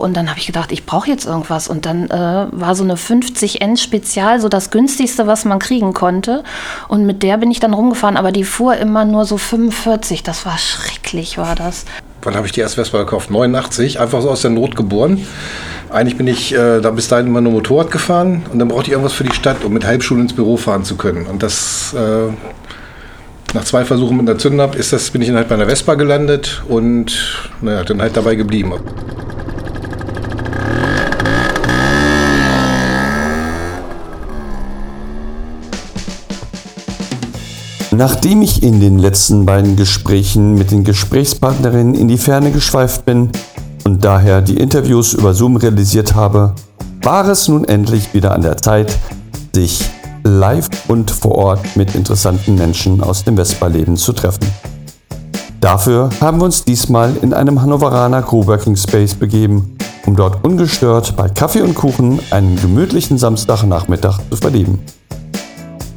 Und dann habe ich gedacht, ich brauche jetzt irgendwas. Und dann äh, war so eine 50 N Spezial so das günstigste, was man kriegen konnte. Und mit der bin ich dann rumgefahren, aber die fuhr immer nur so 45. Das war schrecklich, war das. Wann habe ich die erste Vespa gekauft? 89, einfach so aus der Not geboren. Eigentlich bin ich äh, da bis dahin immer nur Motorrad gefahren und dann brauchte ich irgendwas für die Stadt, um mit Halbschule ins Büro fahren zu können. Und das äh, nach zwei Versuchen mit einer Zündab ist das, bin ich dann halt bei einer Vespa gelandet und naja, dann halt dabei geblieben. Nachdem ich in den letzten beiden Gesprächen mit den Gesprächspartnerinnen in die Ferne geschweift bin und daher die Interviews über Zoom realisiert habe, war es nun endlich wieder an der Zeit, sich live und vor Ort mit interessanten Menschen aus dem Vespa-Leben zu treffen. Dafür haben wir uns diesmal in einem Hannoveraner Coworking Space begeben, um dort ungestört bei Kaffee und Kuchen einen gemütlichen Samstagnachmittag zu verleben.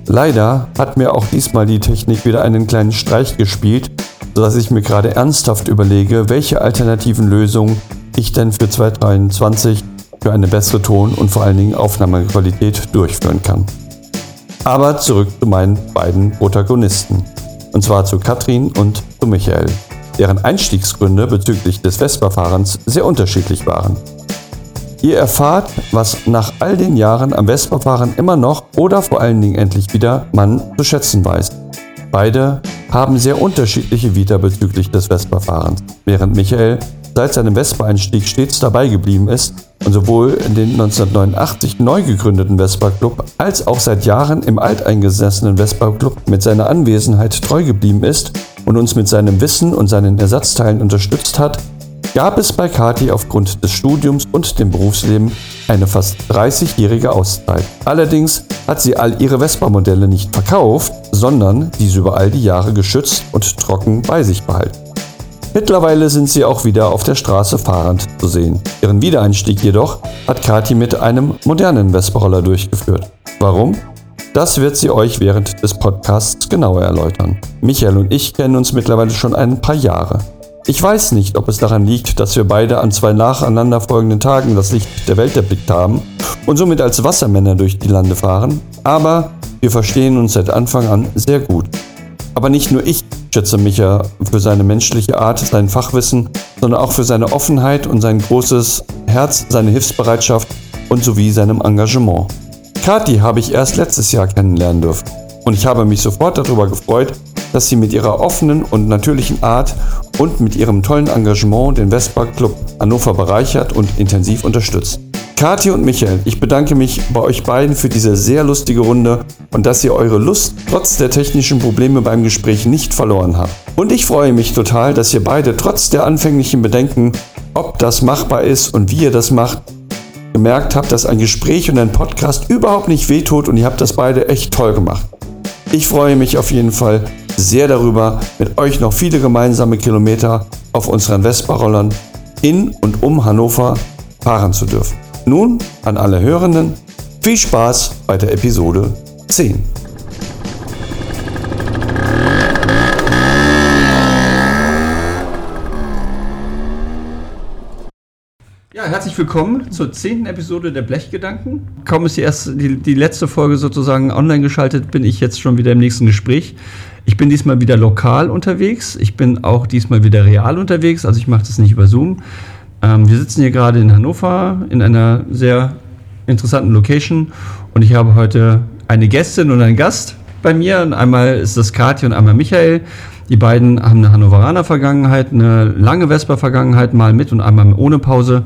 Leider hat mir auch diesmal die Technik wieder einen kleinen Streich gespielt, sodass ich mir gerade ernsthaft überlege, welche alternativen Lösungen ich denn für 2023 für eine bessere Ton- und vor allen Dingen Aufnahmequalität durchführen kann. Aber zurück zu meinen beiden Protagonisten. Und zwar zu Katrin und zu Michael, deren Einstiegsgründe bezüglich des Vespa-Fahrens sehr unterschiedlich waren. Ihr erfahrt, was nach all den Jahren am Vespa-Fahren immer noch oder vor allen Dingen endlich wieder man zu schätzen weiß. Beide haben sehr unterschiedliche Vita bezüglich des Vespa-Fahrens, während Michael seit seinem Vespa-Einstieg stets dabei geblieben ist und sowohl in den 1989 neu gegründeten Vespa-Club als auch seit Jahren im alteingesessenen Vespa-Club mit seiner Anwesenheit treu geblieben ist und uns mit seinem Wissen und seinen Ersatzteilen unterstützt hat, gab es bei Kati aufgrund des Studiums und dem Berufsleben eine fast 30-jährige Auszeit. Allerdings hat sie all ihre Vespa-Modelle nicht verkauft, sondern diese über all die Jahre geschützt und trocken bei sich behalten. Mittlerweile sind sie auch wieder auf der Straße fahrend zu sehen. Ihren Wiedereinstieg jedoch hat Kati mit einem modernen Vespa-Roller durchgeführt. Warum? Das wird sie euch während des Podcasts genauer erläutern. Michael und ich kennen uns mittlerweile schon ein paar Jahre. Ich weiß nicht, ob es daran liegt, dass wir beide an zwei nacheinander folgenden Tagen das Licht der Welt erblickt haben und somit als Wassermänner durch die Lande fahren, aber wir verstehen uns seit Anfang an sehr gut. Aber nicht nur ich schätze Micha für seine menschliche Art, sein Fachwissen, sondern auch für seine Offenheit und sein großes Herz, seine Hilfsbereitschaft und sowie seinem Engagement. Kati habe ich erst letztes Jahr kennenlernen dürfen und ich habe mich sofort darüber gefreut, dass sie mit ihrer offenen und natürlichen Art und mit ihrem tollen Engagement den Vespa Club Hannover bereichert und intensiv unterstützt. Kathi und Michael, ich bedanke mich bei euch beiden für diese sehr lustige Runde und dass ihr eure Lust trotz der technischen Probleme beim Gespräch nicht verloren habt. Und ich freue mich total, dass ihr beide trotz der anfänglichen Bedenken, ob das machbar ist und wie ihr das macht, gemerkt habt, dass ein Gespräch und ein Podcast überhaupt nicht wehtut und ihr habt das beide echt toll gemacht. Ich freue mich auf jeden Fall sehr darüber, mit euch noch viele gemeinsame Kilometer auf unseren Vespa-Rollern in und um Hannover fahren zu dürfen. Nun an alle Hörenden, viel Spaß bei der Episode 10. Ja, herzlich willkommen zur zehnten Episode der Blechgedanken. Kaum ist die, erste, die, die letzte Folge sozusagen online geschaltet, bin ich jetzt schon wieder im nächsten Gespräch. Ich bin diesmal wieder lokal unterwegs. Ich bin auch diesmal wieder real unterwegs. Also ich mache das nicht über Zoom, ähm, wir sitzen hier gerade in Hannover in einer sehr interessanten Location und ich habe heute eine Gästin und einen Gast bei mir. Und einmal ist das Katja und einmal Michael. Die beiden haben eine Hannoveraner Vergangenheit, eine lange Vespa-Vergangenheit, mal mit und einmal ohne Pause.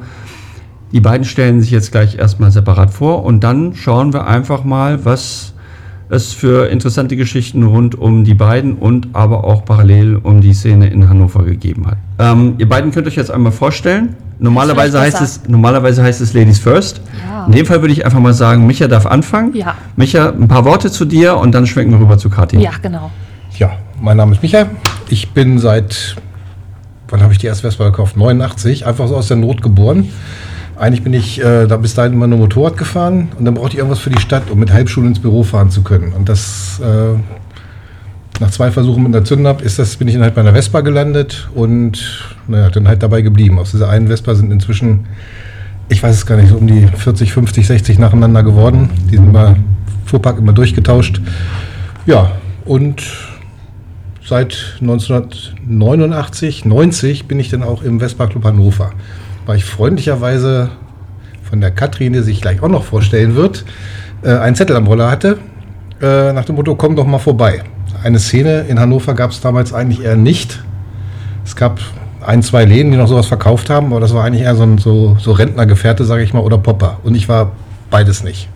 Die beiden stellen sich jetzt gleich erstmal separat vor und dann schauen wir einfach mal, was es für interessante Geschichten rund um die beiden und aber auch parallel um die Szene in Hannover gegeben hat. Ähm, ihr beiden könnt euch jetzt einmal vorstellen. Normalerweise heißt, es, normalerweise heißt es Ladies First. Ja. In dem Fall würde ich einfach mal sagen, Micha darf anfangen. Ja. Micha, ein paar Worte zu dir und dann schwenken wir rüber zu Kathi. Ja, genau. Ja, mein Name ist Micha. Ich bin seit, wann habe ich die erste Vespa gekauft? 89, einfach so aus der Not geboren. Eigentlich bin ich äh, da bis dahin immer nur Motorrad gefahren und dann brauchte ich irgendwas für die Stadt, um mit Halbschule ins Büro fahren zu können. Und das äh, nach zwei Versuchen mit einer Zündab ist das, bin ich dann halt bei einer Vespa gelandet und naja, dann halt dabei geblieben. Aus dieser einen Vespa sind inzwischen, ich weiß es gar nicht, so um die 40, 50, 60 nacheinander geworden. Die sind immer Fuhrpark immer durchgetauscht. Ja, und seit 1989, 90 bin ich dann auch im Vespa Club Hannover. Weil ich freundlicherweise von der Katrin, die sich gleich auch noch vorstellen wird, äh, einen Zettel am Roller hatte, äh, nach dem Motto, komm doch mal vorbei. Eine Szene in Hannover gab es damals eigentlich eher nicht. Es gab ein, zwei Läden, die noch sowas verkauft haben, aber das war eigentlich eher so, ein, so, so Rentnergefährte, sage ich mal, oder Popper. Und ich war beides nicht.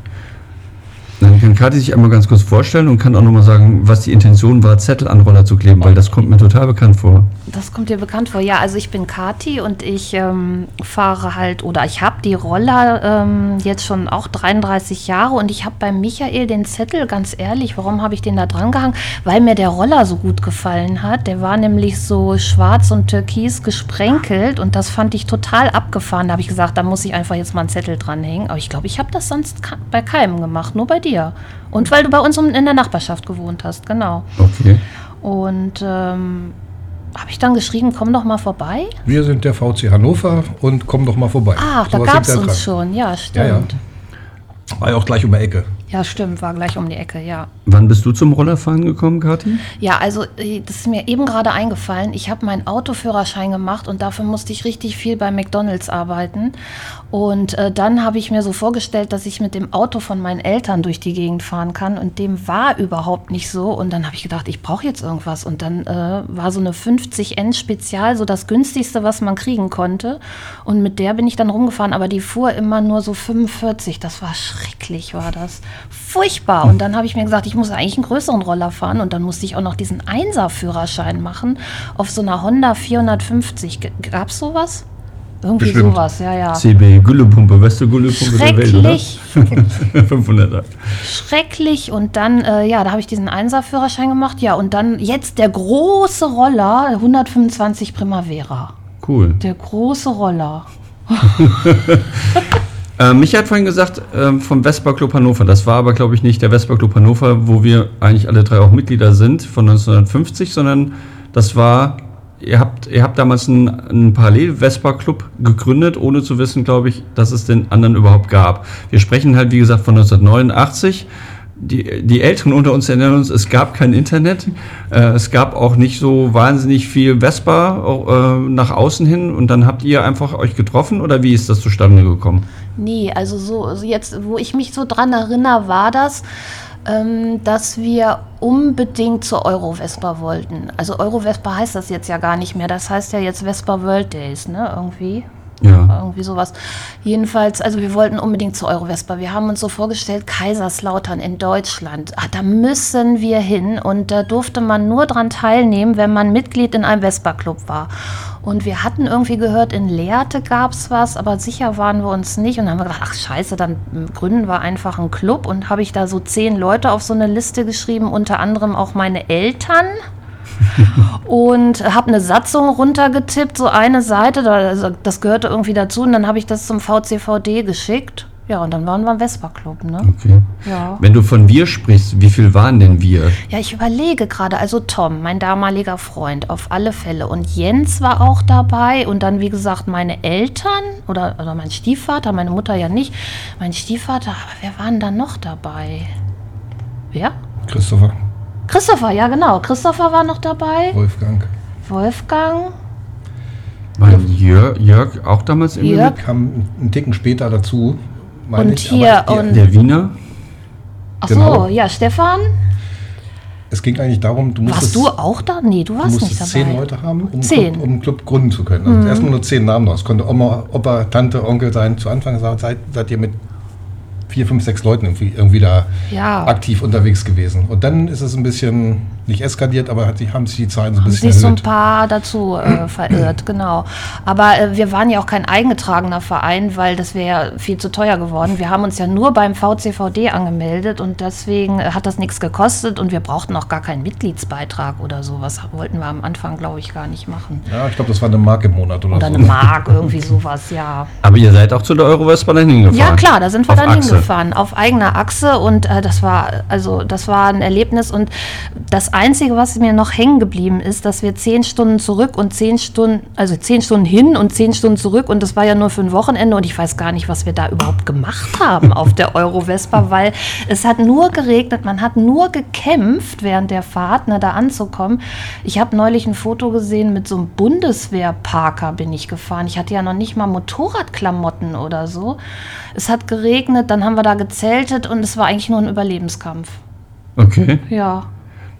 Dann kann Kathi sich einmal ganz kurz vorstellen und kann auch nochmal sagen, was die Intention war, Zettel an Roller zu kleben, weil das kommt mir total bekannt vor. Das kommt dir bekannt vor. Ja, also ich bin Kati und ich ähm, fahre halt oder ich habe die Roller ähm, jetzt schon auch 33 Jahre und ich habe bei Michael den Zettel, ganz ehrlich, warum habe ich den da dran gehangen? Weil mir der Roller so gut gefallen hat. Der war nämlich so schwarz und türkis gesprenkelt und das fand ich total abgefahren. Da habe ich gesagt, da muss ich einfach jetzt mal einen Zettel dranhängen. Aber ich glaube, ich habe das sonst bei keinem gemacht, nur bei dir dir. Und weil du bei uns in der Nachbarschaft gewohnt hast, genau. Okay. Und ähm, habe ich dann geschrieben, komm doch mal vorbei. Wir sind der VC Hannover und komm doch mal vorbei. Ach, da gab es uns dran. schon, ja, stimmt. Ja, ja. War ja auch gleich um die Ecke. Ja, stimmt, war gleich um die Ecke, ja. Wann bist du zum Rollerfahren gekommen, Kathi? Ja, also äh, das ist mir eben gerade eingefallen. Ich habe meinen Autoführerschein gemacht und dafür musste ich richtig viel bei McDonald's arbeiten. Und äh, dann habe ich mir so vorgestellt, dass ich mit dem Auto von meinen Eltern durch die Gegend fahren kann. Und dem war überhaupt nicht so. Und dann habe ich gedacht, ich brauche jetzt irgendwas. Und dann äh, war so eine 50N Spezial so das günstigste, was man kriegen konnte. Und mit der bin ich dann rumgefahren. Aber die fuhr immer nur so 45. Das war schrecklich, war das furchtbar. Und dann habe ich mir gesagt, ich muss eigentlich einen größeren Roller fahren. Und dann musste ich auch noch diesen Einser-Führerschein machen auf so einer Honda 450. Gab es sowas? Irgendwie Bestimmt. sowas, ja, ja. CB, Güllepumpe, beste Güllepumpe der Welt, oder? 500er. Schrecklich. Und dann, äh, ja, da habe ich diesen Einser-Führerschein gemacht. Ja, und dann jetzt der große Roller, 125 Primavera. Cool. Der große Roller. Äh, Micha hat vorhin gesagt, äh, vom Vespa Club Hannover. Das war aber, glaube ich, nicht der Vespa Club Hannover, wo wir eigentlich alle drei auch Mitglieder sind von 1950, sondern das war, ihr habt, ihr habt damals einen, einen Parallel-Vespa-Club gegründet, ohne zu wissen, glaube ich, dass es den anderen überhaupt gab. Wir sprechen halt, wie gesagt, von 1989 die, die Älteren unter uns erinnern uns, es gab kein Internet. Äh, es gab auch nicht so wahnsinnig viel Vespa äh, nach außen hin. Und dann habt ihr einfach euch getroffen oder wie ist das zustande gekommen? Nee, also so also jetzt, wo ich mich so dran erinnere, war das, dass wir unbedingt zur Euro-Vespa wollten. Also Euro-Vespa heißt das jetzt ja gar nicht mehr. Das heißt ja jetzt Vespa World Days, ne? Irgendwie. Ja. Irgendwie sowas. Jedenfalls, also wir wollten unbedingt zur Eurovespa. Wir haben uns so vorgestellt, Kaiserslautern in Deutschland. Ah, da müssen wir hin. Und da durfte man nur dran teilnehmen, wenn man Mitglied in einem Vespa-Club war. Und wir hatten irgendwie gehört, in Lehrte gab es was, aber sicher waren wir uns nicht. Und dann haben wir gedacht, ach scheiße, dann gründen wir einfach einen Club. Und habe ich da so zehn Leute auf so eine Liste geschrieben, unter anderem auch meine Eltern und habe eine Satzung runtergetippt, so eine Seite, also das gehörte irgendwie dazu und dann habe ich das zum VCVD geschickt. Ja, und dann waren wir im Vespa-Club, ne? Okay. Ja. Wenn du von wir sprichst, wie viel waren denn wir? Ja, ich überlege gerade. Also Tom, mein damaliger Freund, auf alle Fälle. Und Jens war auch dabei. Und dann, wie gesagt, meine Eltern oder, oder mein Stiefvater, meine Mutter ja nicht. Mein Stiefvater, aber wer waren da noch dabei? Wer? Christopher. Christopher, ja genau. Christopher war noch dabei. Wolfgang. Wolfgang. War Jörg, Jörg auch damals im Jörg kam einen Ticken später dazu. Und ich, hier der, und der Wiener. Ach genau. so, ja, Stefan. Es ging eigentlich darum, du musstest. Warst du auch da? Nee, du warst du nicht dabei. zehn Leute haben, um, zehn. Club, um einen Club gründen zu können. Also mhm. erstmal nur zehn Namen noch. Es konnte Oma, Opa, Tante, Onkel sein. Zu Anfang seid, seid ihr mit vier, fünf, sechs Leuten irgendwie, irgendwie da ja. aktiv unterwegs gewesen. Und dann ist es ein bisschen nicht eskaliert, aber hat, haben sich die Zahlen so ein bisschen sich so ein paar dazu äh, verirrt, genau. Aber äh, wir waren ja auch kein eingetragener Verein, weil das wäre ja viel zu teuer geworden. Wir haben uns ja nur beim VCVD angemeldet und deswegen äh, hat das nichts gekostet und wir brauchten auch gar keinen Mitgliedsbeitrag oder so. Was wollten wir am Anfang, glaube ich, gar nicht machen. Ja, ich glaube, das war eine Mark im Monat oder, oder so. Oder eine Mark, irgendwie sowas, ja. Aber ihr seid auch zu der Eurowestbahn hingefahren? Ja, klar, da sind wir Auf dann Achse. hingefahren gefahren, auf eigener Achse und äh, das war also das war ein Erlebnis und das Einzige, was mir noch hängen geblieben ist, dass wir zehn Stunden zurück und zehn Stunden, also zehn Stunden hin und zehn Stunden zurück und das war ja nur für ein Wochenende und ich weiß gar nicht, was wir da überhaupt gemacht haben auf der Euro Vespa, weil es hat nur geregnet, man hat nur gekämpft während der Fahrt, ne, da anzukommen. Ich habe neulich ein Foto gesehen mit so einem Bundeswehrparker bin ich gefahren. Ich hatte ja noch nicht mal Motorradklamotten oder so. Es hat geregnet, dann haben wir da gezeltet und es war eigentlich nur ein Überlebenskampf. Okay. Ja.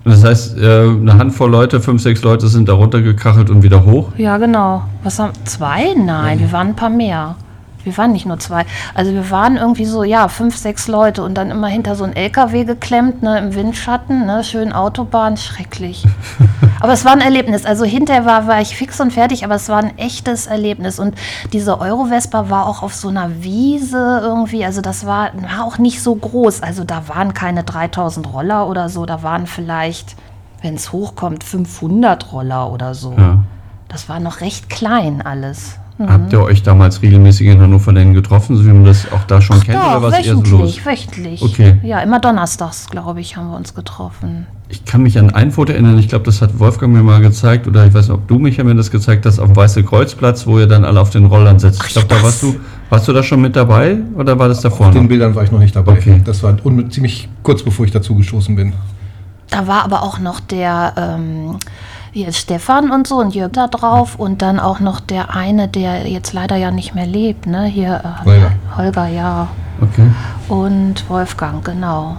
Das heißt, äh, eine Handvoll Leute, fünf, sechs Leute sind da runtergekachelt und wieder hoch. Ja, genau. Was haben zwei? Nein, wir waren ein paar mehr. Wir waren nicht nur zwei. Also wir waren irgendwie so, ja, fünf, sechs Leute und dann immer hinter so ein LKW geklemmt, ne, im Windschatten, ne, schön Autobahn, schrecklich. aber es war ein Erlebnis. Also hinterher war, war ich fix und fertig, aber es war ein echtes Erlebnis. Und diese Eurovespa war auch auf so einer Wiese irgendwie, also das war, war auch nicht so groß. Also da waren keine 3000 Roller oder so, da waren vielleicht, wenn es hochkommt, 500 Roller oder so. Ja. Das war noch recht klein alles. Habt ihr euch damals regelmäßig in Hannover denn getroffen, so wie man das auch da schon kennt? Doch, oder was eher so wöchentlich, los? wöchentlich. Okay. Ja, immer donnerstags, glaube ich, haben wir uns getroffen. Ich kann mich an ein Foto erinnern, ich glaube, das hat Wolfgang mir mal gezeigt, oder ich weiß nicht, ob du mich mir das gezeigt hast, auf dem Weiße Kreuzplatz, wo ihr dann alle auf den Rollern sitzt. Ich glaube, da warst du, warst du da schon mit dabei oder war das davor Auf den noch? Bildern war ich noch nicht dabei. Okay. Das war ziemlich kurz bevor ich dazu gestoßen bin. Da war aber auch noch der ähm, hier Stefan und so und Jörg da drauf und dann auch noch der eine, der jetzt leider ja nicht mehr lebt, ne? Hier äh, Holger. Holger, ja. Okay. Und Wolfgang, genau.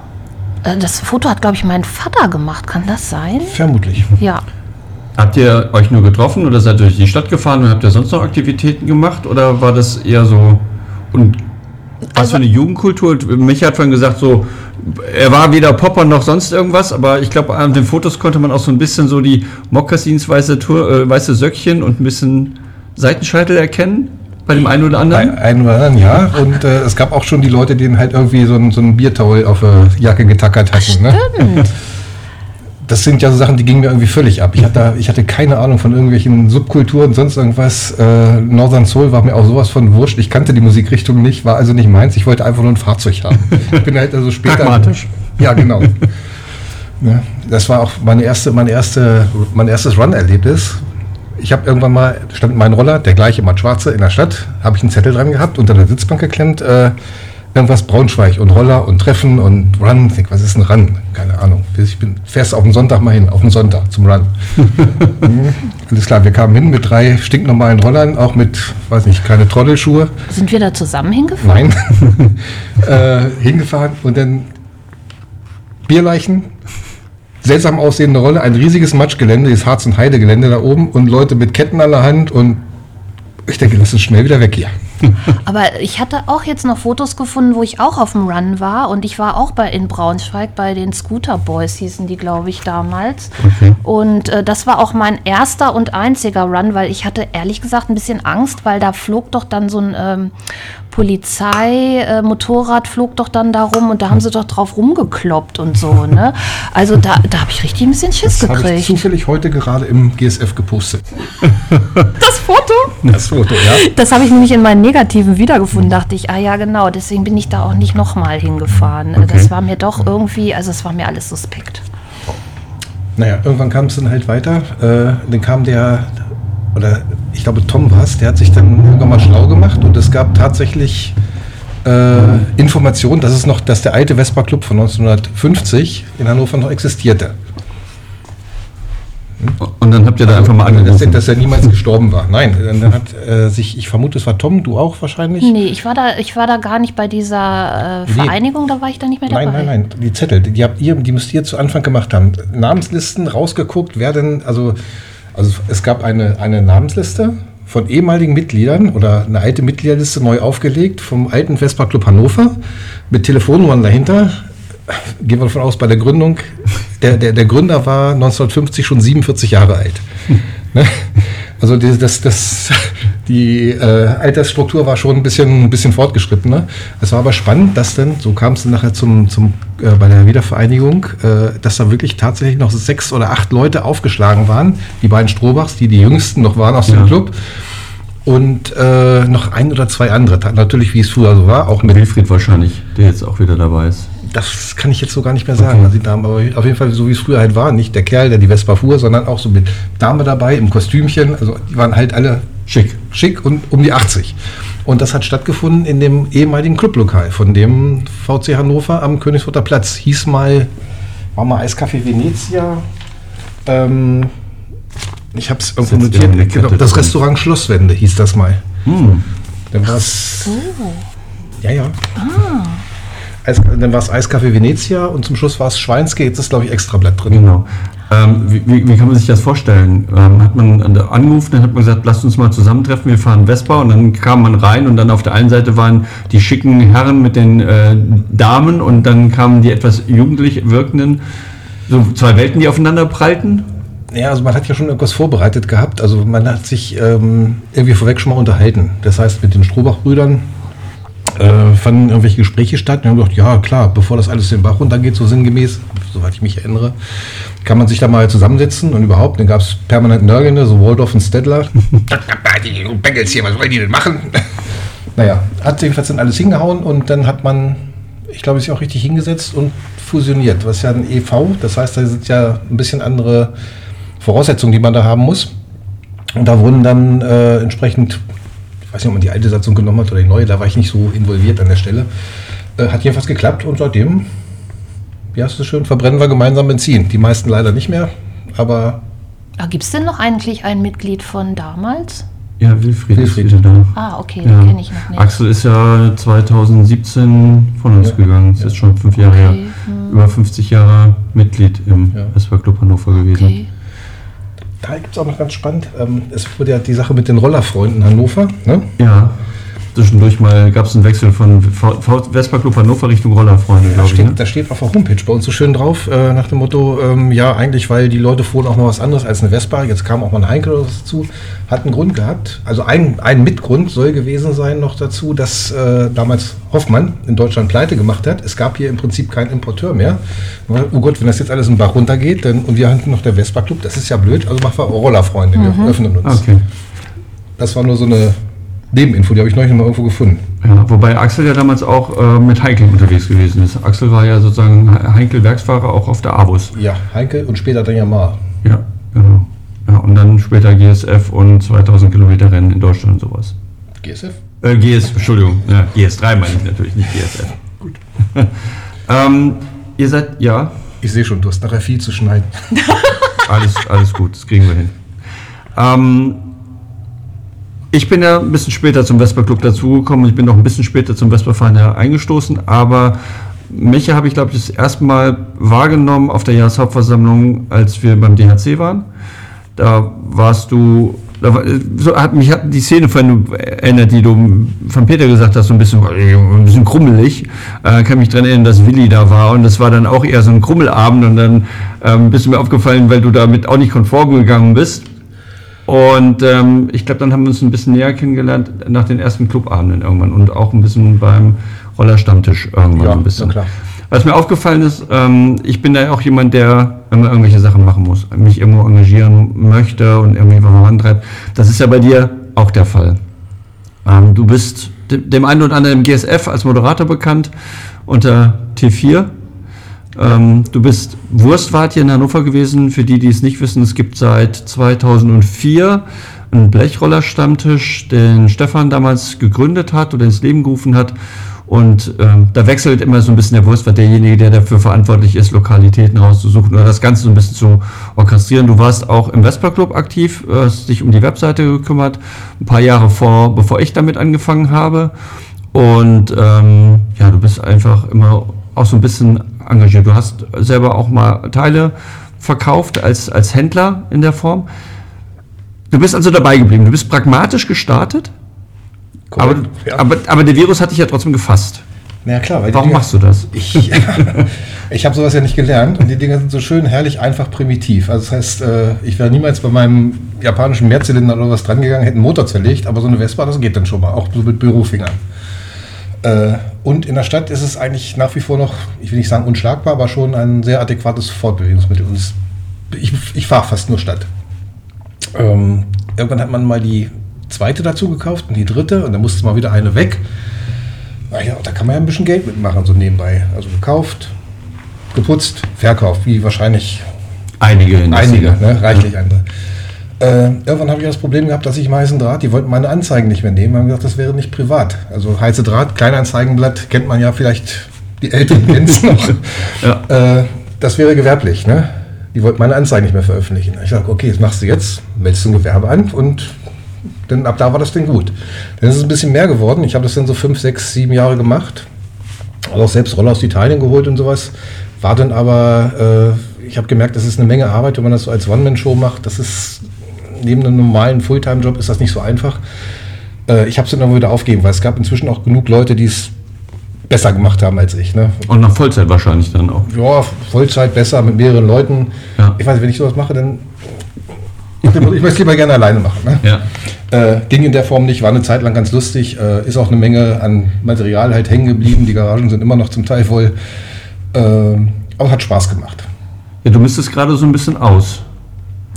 Äh, Das Foto hat, glaube ich, mein Vater gemacht. Kann das sein? Vermutlich. Ja. Habt ihr euch nur getroffen oder seid ihr durch die Stadt gefahren und habt ihr sonst noch Aktivitäten gemacht oder war das eher so und was Also- für eine Jugendkultur? Micha hat vorhin gesagt, so er war weder Popper noch sonst irgendwas, aber ich glaube, an den Fotos konnte man auch so ein bisschen so die Mokassins, weiße, äh, weiße Söckchen und ein bisschen Seitenscheitel erkennen bei dem einen oder Bei anderen. einem oder anderen, ja. Und äh, es gab auch schon die Leute, die halt irgendwie so ein, so ein Biertaul auf die Jacke getackert hatten. Ne? Das sind ja so Sachen, die gingen mir irgendwie völlig ab. Ich hatte, ich hatte keine Ahnung von irgendwelchen Subkulturen, sonst irgendwas. Äh, Northern Soul war mir auch sowas von wurscht. Ich kannte die Musikrichtung nicht, war also nicht meins. Ich wollte einfach nur ein Fahrzeug haben. Ich bin halt also später. Pragmatisch. Ja, genau. Ne? Das war auch meine erste, meine erste, mein erstes Run-Erlebnis. Ich habe irgendwann mal, stand mein Roller, der gleiche, mal schwarze, in der Stadt, habe ich einen Zettel dran gehabt, unter der Sitzbank geklemmt, äh, irgendwas Braunschweig und Roller und Treffen und Run. Ich denk, was ist ein Run? Keine Ahnung. Ich bin fährst auf den Sonntag mal hin, auf den Sonntag zum Run. Mhm. Alles klar, wir kamen hin mit drei stinknormalen Rollern, auch mit, weiß nicht, keine Trottelschuhe. Sind wir da zusammen hingefahren? Nein. äh, hingefahren und dann Bierleichen, seltsam aussehende Rolle, ein riesiges Matschgelände, das Harz- und Heidegelände da oben und Leute mit Ketten an der Hand und ich denke, lass uns schnell wieder weg hier. Aber ich hatte auch jetzt noch Fotos gefunden, wo ich auch auf dem Run war und ich war auch bei in Braunschweig bei den Scooter Boys hießen die, glaube ich, damals. Okay. Und äh, das war auch mein erster und einziger Run, weil ich hatte ehrlich gesagt ein bisschen Angst, weil da flog doch dann so ein ähm, Polizei-Motorrad flog doch dann da rum und da haben sie doch drauf rumgekloppt und so, ne? Also da, da habe ich richtig ein bisschen Schiss Das habe ich gekriegt. zufällig heute gerade im GSF gepostet. Das Foto? Das Foto, ja. Das habe ich nämlich in meinen Negativen wiedergefunden, dachte ich, ah ja, genau, deswegen bin ich da auch nicht nochmal hingefahren. Okay. Das war mir doch irgendwie, also es war mir alles suspekt. Naja, irgendwann kam es dann halt weiter. Äh, dann kam der, oder ich glaube Tom war der hat sich dann irgendwann mal schlau gemacht und es gab tatsächlich äh, Informationen, dass es noch, dass der alte Vespa Club von 1950 in Hannover noch existierte. Und dann habt ihr da einfach mal Also, dass, angerufen. dass er niemals gestorben war. Nein, dann hat äh, sich, ich vermute, es war Tom, du auch wahrscheinlich. Nee, ich war da, ich war da gar nicht bei dieser äh, Nee. Vereinigung, da war ich da nicht mehr dabei. Nein, nein, nein. Die Zettel, die, die habt ihr, die müsst ihr zu Anfang gemacht haben. Namenslisten rausgeguckt, wer denn, also, also es gab eine, eine Namensliste von ehemaligen Mitgliedern oder eine alte Mitgliederliste neu aufgelegt vom alten Vespa Club Hannover mit Telefonnummern dahinter. Gehen wir davon aus, bei der Gründung, der, der, der Gründer war 1950 schon 47 Jahre alt. Ne? Also die, das, das, die äh, Altersstruktur war schon ein bisschen, ein bisschen fortgeschrittener. Es war aber spannend, dass dann, so kam es dann nachher zum, zum, äh, bei der Wiedervereinigung, äh, dass da wirklich tatsächlich noch sechs oder acht Leute aufgeschlagen waren. Die beiden Strohbachs, die die jüngsten noch waren aus Ja. dem Club. und äh, noch ein oder zwei andere. Natürlich, wie es früher so war, auch mit. Wilfried wahrscheinlich, der jetzt auch wieder dabei ist. Das kann ich jetzt so gar nicht mehr sagen, Okay. was die Damen, aber auf jeden Fall so wie es früher halt war. Nicht der Kerl, der die Vespa fuhr, sondern auch so mit Dame dabei im Kostümchen. Also die waren halt alle Schick. schick und um die 80. Und das hat stattgefunden in dem ehemaligen Clublokal von dem VC Hannover am Königswurter Platz. Hieß mal, war mal Eiscafé Venezia. Ähm, ich habe es irgendwo notiert. Genau, das. Restaurant Schlosswände hieß das mal. Hm. Dann war es. Ja, ja. Eis, dann war es Eiscafé Venezia und zum Schluss war es Schweinske. Jetzt ist, glaube ich, Extrablatt drin. Genau. Ähm, wie, wie, kann man sich das vorstellen? Ähm, hat man angerufen, dann hat man gesagt, lasst uns mal zusammentreffen, wir fahren Vespa und dann kam man rein und dann auf der einen Seite waren die schicken Herren mit den äh, Damen und dann kamen die etwas jugendlich wirkenden, so zwei Welten, die aufeinander prallten. Ja, also man hat ja schon irgendwas vorbereitet gehabt. Also man hat sich ähm, irgendwie vorweg schon mal unterhalten. Das heißt, mit den Strohbach-Brüdern äh, fanden irgendwelche Gespräche statt. Wir haben gedacht, ja klar, bevor das alles den Bach runtergeht, so sinngemäß, soweit ich mich erinnere, kann man sich da mal zusammensetzen und überhaupt, dann gab es permanent Nörgelnde, so Waldorf und Stedler. die Bengels hier, was wollen die denn machen? naja, hat jedenfalls dann alles hingehauen und dann hat man, ich glaube, sich auch richtig hingesetzt und fusioniert, was ja ein EV, das heißt, da sind ja ein bisschen andere Voraussetzungen, die man da haben muss. Und da wurden dann äh, entsprechend, ich weiß nicht, ob man die alte Satzung genommen hat oder die neue, da war ich nicht so involviert an der Stelle. Äh, hat jedenfalls geklappt und seitdem, wie hast du es schön, verbrennen wir gemeinsam Benzin. Die meisten leider nicht mehr, aber Ah, Gibt es denn noch eigentlich ein Mitglied von damals? Ja, Wilfried, Wilfried. ist wieder da. Ah, okay, Ja. den kenne ich noch nicht. Axel ist ja 2017 von uns Ja. gegangen. Das ist schon fünf Jahre her. Okay, hm. Über 50 Jahre Mitglied im Ja. Vespa Club Hannover gewesen. Okay. Da gibt es auch noch ganz spannend. Ähm, es wurde ja die Sache mit den Rollerfreunden Hannover. Ne? Ja, zwischendurch mal gab es einen Wechsel von V- V- Vespa Club Hannover Richtung Rollerfreunde, Da glaube ich. Ne? da steht auf der Homepage bei uns so schön drauf, äh, nach dem Motto, ähm, ja, eigentlich, weil die Leute fuhren auch mal was anderes als eine Vespa, jetzt kam auch mal ein Heinkel oder was dazu, hat einen Grund gehabt. Also ein, ein Mitgrund soll gewesen sein noch dazu, dass äh, damals Hoffmann in Deutschland pleite gemacht hat. Es gab hier im Prinzip keinen Importeur mehr. Oh Gott, wenn das jetzt alles im Bach runtergeht, dann, und wir hatten noch der Vespa Club, das ist ja blöd, also machen wir Rollerfreunde, wir öffnen uns. Okay. Das war nur so eine Nebeninfo, die habe ich neulich noch mal irgendwo gefunden. Ja, wobei Axel ja damals auch äh, mit Heinkel unterwegs gewesen ist. Axel war ja sozusagen He- Heinkel-Werksfahrer auch auf der Avus. Ja, Heinkel und später dann ja mal. Ja, genau. Ja, und dann später GSF und 2000 Kilometer Rennen in Deutschland und sowas. GSF? Äh, GS, Entschuldigung, ja, GS3 meine ich natürlich, nicht GSF. Gut. ähm, ihr seid, ja, Ich sehe schon, du hast nachher viel zu schneiden. alles, alles gut, das kriegen wir hin. Ähm, ich bin ja ein bisschen später zum Vespa Club dazugekommen. Ich bin noch ein bisschen später zum Vespa Verein eingestoßen, aber Micha habe ich, glaube ich, das erste Mal wahrgenommen auf der Jahreshauptversammlung, als wir beim DHC waren. Da warst du, da war, so hat mich hat die Szene von erinnert, die du von Peter gesagt hast, so ein bisschen, ein bisschen krummelig. Äh, kann mich daran erinnern, dass Willi da war und das war dann auch eher so ein Krummelabend und dann ähm, bist du mir aufgefallen, weil du damit auch nicht konform gegangen bist. Und ähm, ich glaube, dann haben wir uns ein bisschen näher kennengelernt nach den ersten Clubabenden irgendwann und auch ein bisschen beim Rollerstammtisch irgendwann Ja, ein bisschen. na klar. Was mir aufgefallen ist, ähm, ich bin da auch jemand, der immer irgendwelche Sachen machen muss, mich irgendwo engagieren möchte und irgendwie was vorantreibt. Das ist ja bei dir auch der Fall. Ähm, du bist de- dem einen oder anderen im GSF als Moderator bekannt unter T4. Ähm, du bist Wurstwart hier in Hannover gewesen. Für die, die es nicht wissen, es gibt seit 2004 einen Blechrollerstammtisch, den Stefan damals gegründet hat oder ins Leben gerufen hat. Und ähm, da wechselt immer so ein bisschen der Wurstwart, derjenige, der dafür verantwortlich ist, Lokalitäten rauszusuchen oder das Ganze so ein bisschen zu orchestrieren. Du warst auch im Vespa Club aktiv, äh, hast dich um die Webseite gekümmert, ein paar Jahre vor, bevor ich damit angefangen habe. Und ähm, ja, du bist einfach immer auch so ein bisschen engagiert. Du hast selber auch mal Teile verkauft als, als Händler in der Form. Du bist also dabei geblieben. Du bist pragmatisch gestartet, aber, Korrekt, ja. aber, aber der Virus hat dich ja trotzdem gefasst. Na ja, klar. Weil Warum Dinger- machst du das? Ich, ich habe sowas ja nicht gelernt und die Dinger sind so schön herrlich einfach primitiv. Also das heißt, äh, ich wäre niemals bei meinem japanischen Mehrzylinder oder was dran gegangen, hätte einen Motor zerlegt, aber so eine Vespa, das geht dann schon mal, auch so mit Bürofingern. Äh, Und in der Stadt ist es eigentlich nach wie vor noch, ich will nicht sagen unschlagbar, aber schon ein sehr adäquates Fortbewegungsmittel. Und es, ich, ich fahre fast nur Stadt. Ähm, irgendwann hat man mal die zweite dazu gekauft und die dritte und dann musste mal wieder eine weg. Ja, da kann man ja ein bisschen Geld mitmachen, so nebenbei. Also gekauft, geputzt, verkauft, wie wahrscheinlich Einige einige, ne? reichlich andere. Äh, irgendwann habe ich das Problem gehabt, dass ich im heißen Draht, die wollten meine Anzeigen nicht mehr nehmen, haben gesagt, das wäre nicht privat. Also heiße Draht, Kleinanzeigenblatt, kennt man ja vielleicht, die Älteren kennen es noch. Ja. Äh, das wäre gewerblich, ne? Die wollten meine Anzeigen nicht mehr veröffentlichen. Ich sage, okay, das machst du jetzt, meldest du ein Gewerbe an und dann ab da war das Ding gut. Dann ist es ein bisschen mehr geworden. Ich habe das dann so fünf, sechs, sieben Jahre gemacht. Also auch selbst Rolle aus Italien geholt und sowas. War dann aber, äh, ich habe gemerkt, das ist eine Menge Arbeit, wenn man das so als One-Man-Show macht. Das ist, neben einem normalen Fulltime-Job ist das nicht so einfach. Äh, ich habe es dann wieder aufgegeben, weil es gab inzwischen auch genug Leute, die es besser gemacht haben als ich. Ne? Und nach Vollzeit wahrscheinlich dann auch. Ja, Vollzeit besser mit mehreren Leuten. Ja. Ich weiß, wenn ich sowas mache, dann. Ich möchte es lieber gerne alleine machen. Ne? Ja. Äh, ging in der Form nicht, war eine Zeit lang ganz lustig, äh, ist auch eine Menge an Material halt hängen geblieben. Die Garagen sind immer noch zum Teil voll. Äh, aber hat Spaß gemacht. Ja, du misstest gerade so ein bisschen aus.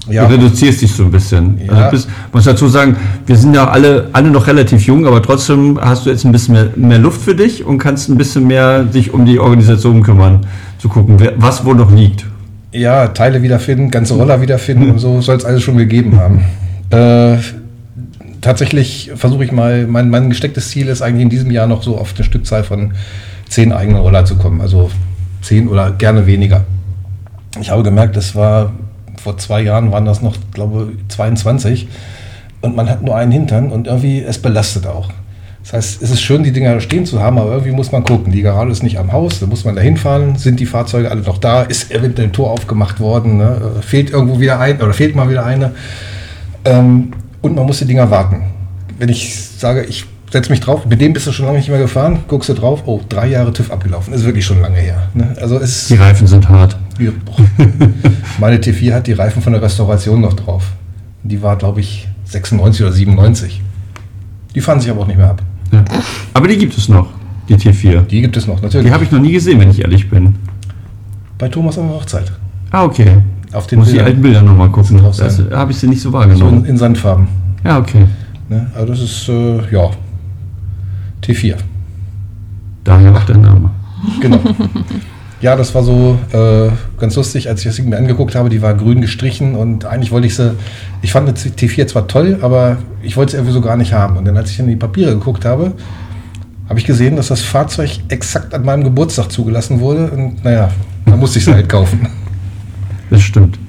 Ja, Du reduzierst dich so ein bisschen. Ja. Also bist, muss dazu sagen, wir sind ja alle, alle noch relativ jung, aber trotzdem hast du jetzt ein bisschen mehr, mehr Luft für dich und kannst ein bisschen mehr dich um die Organisation kümmern, zu gucken, was wo noch liegt. ja, Teile wiederfinden, ganze Roller wiederfinden und so soll es alles schon gegeben haben. Äh, tatsächlich versuche ich mal, mein, mein gestecktes Ziel ist eigentlich in diesem Jahr noch so auf eine Stückzahl von zehn eigenen Roller zu kommen. Also zehn oder gerne weniger. Ich habe gemerkt, das war vor zwei Jahren waren das noch, glaube ich, 22 und man hat nur einen Hintern und irgendwie es belastet auch. Das heißt, es ist schön, die Dinger stehen zu haben, aber irgendwie muss man gucken. Die Garage ist nicht am Haus, da muss man da hinfahren. Sind die Fahrzeuge alle noch da? Ist eventuell ein Tor aufgemacht worden? Ne? Äh, Fehlt irgendwo wieder ein oder fehlt mal wieder eine? Ähm, und man muss die Dinger warten. Wenn ich sage, ich setze mich drauf, mit dem bist du schon lange nicht mehr gefahren, guckst du drauf, oh, drei Jahre TÜV abgelaufen. Ist wirklich schon lange her. Ne? Also es Die Reifen sind hart. Ja. Meine T4 hat die Reifen von der Restauration noch drauf. Die war, glaube ich, 96 oder 97. Die fahren sich aber auch nicht mehr ab. Ja. Aber die gibt es noch, die T4. Die gibt es noch, natürlich. Die habe ich noch nie gesehen, wenn ich ehrlich bin. Bei Thomas an der Hochzeit. Ah, okay. Auf den Muss die Bildern. alten Bilder nochmal gucken. Da sein. habe ich sie nicht so So in, wahrgenommen. in Sandfarben. Ja, okay. Ne? Also das ist, äh, ja, T4. Daher auch der Name. Genau. ja, das war so äh, ganz lustig, als ich das Ding mir angeguckt habe. Die war grün gestrichen und eigentlich wollte ich sie. Ich fand die T4 zwar toll, aber ich wollte sie irgendwie so gar nicht haben. Und dann, als ich in die Papiere geguckt habe, habe ich gesehen, dass das Fahrzeug exakt an meinem Geburtstag zugelassen wurde. Und naja, da musste ich sie halt kaufen. Das stimmt.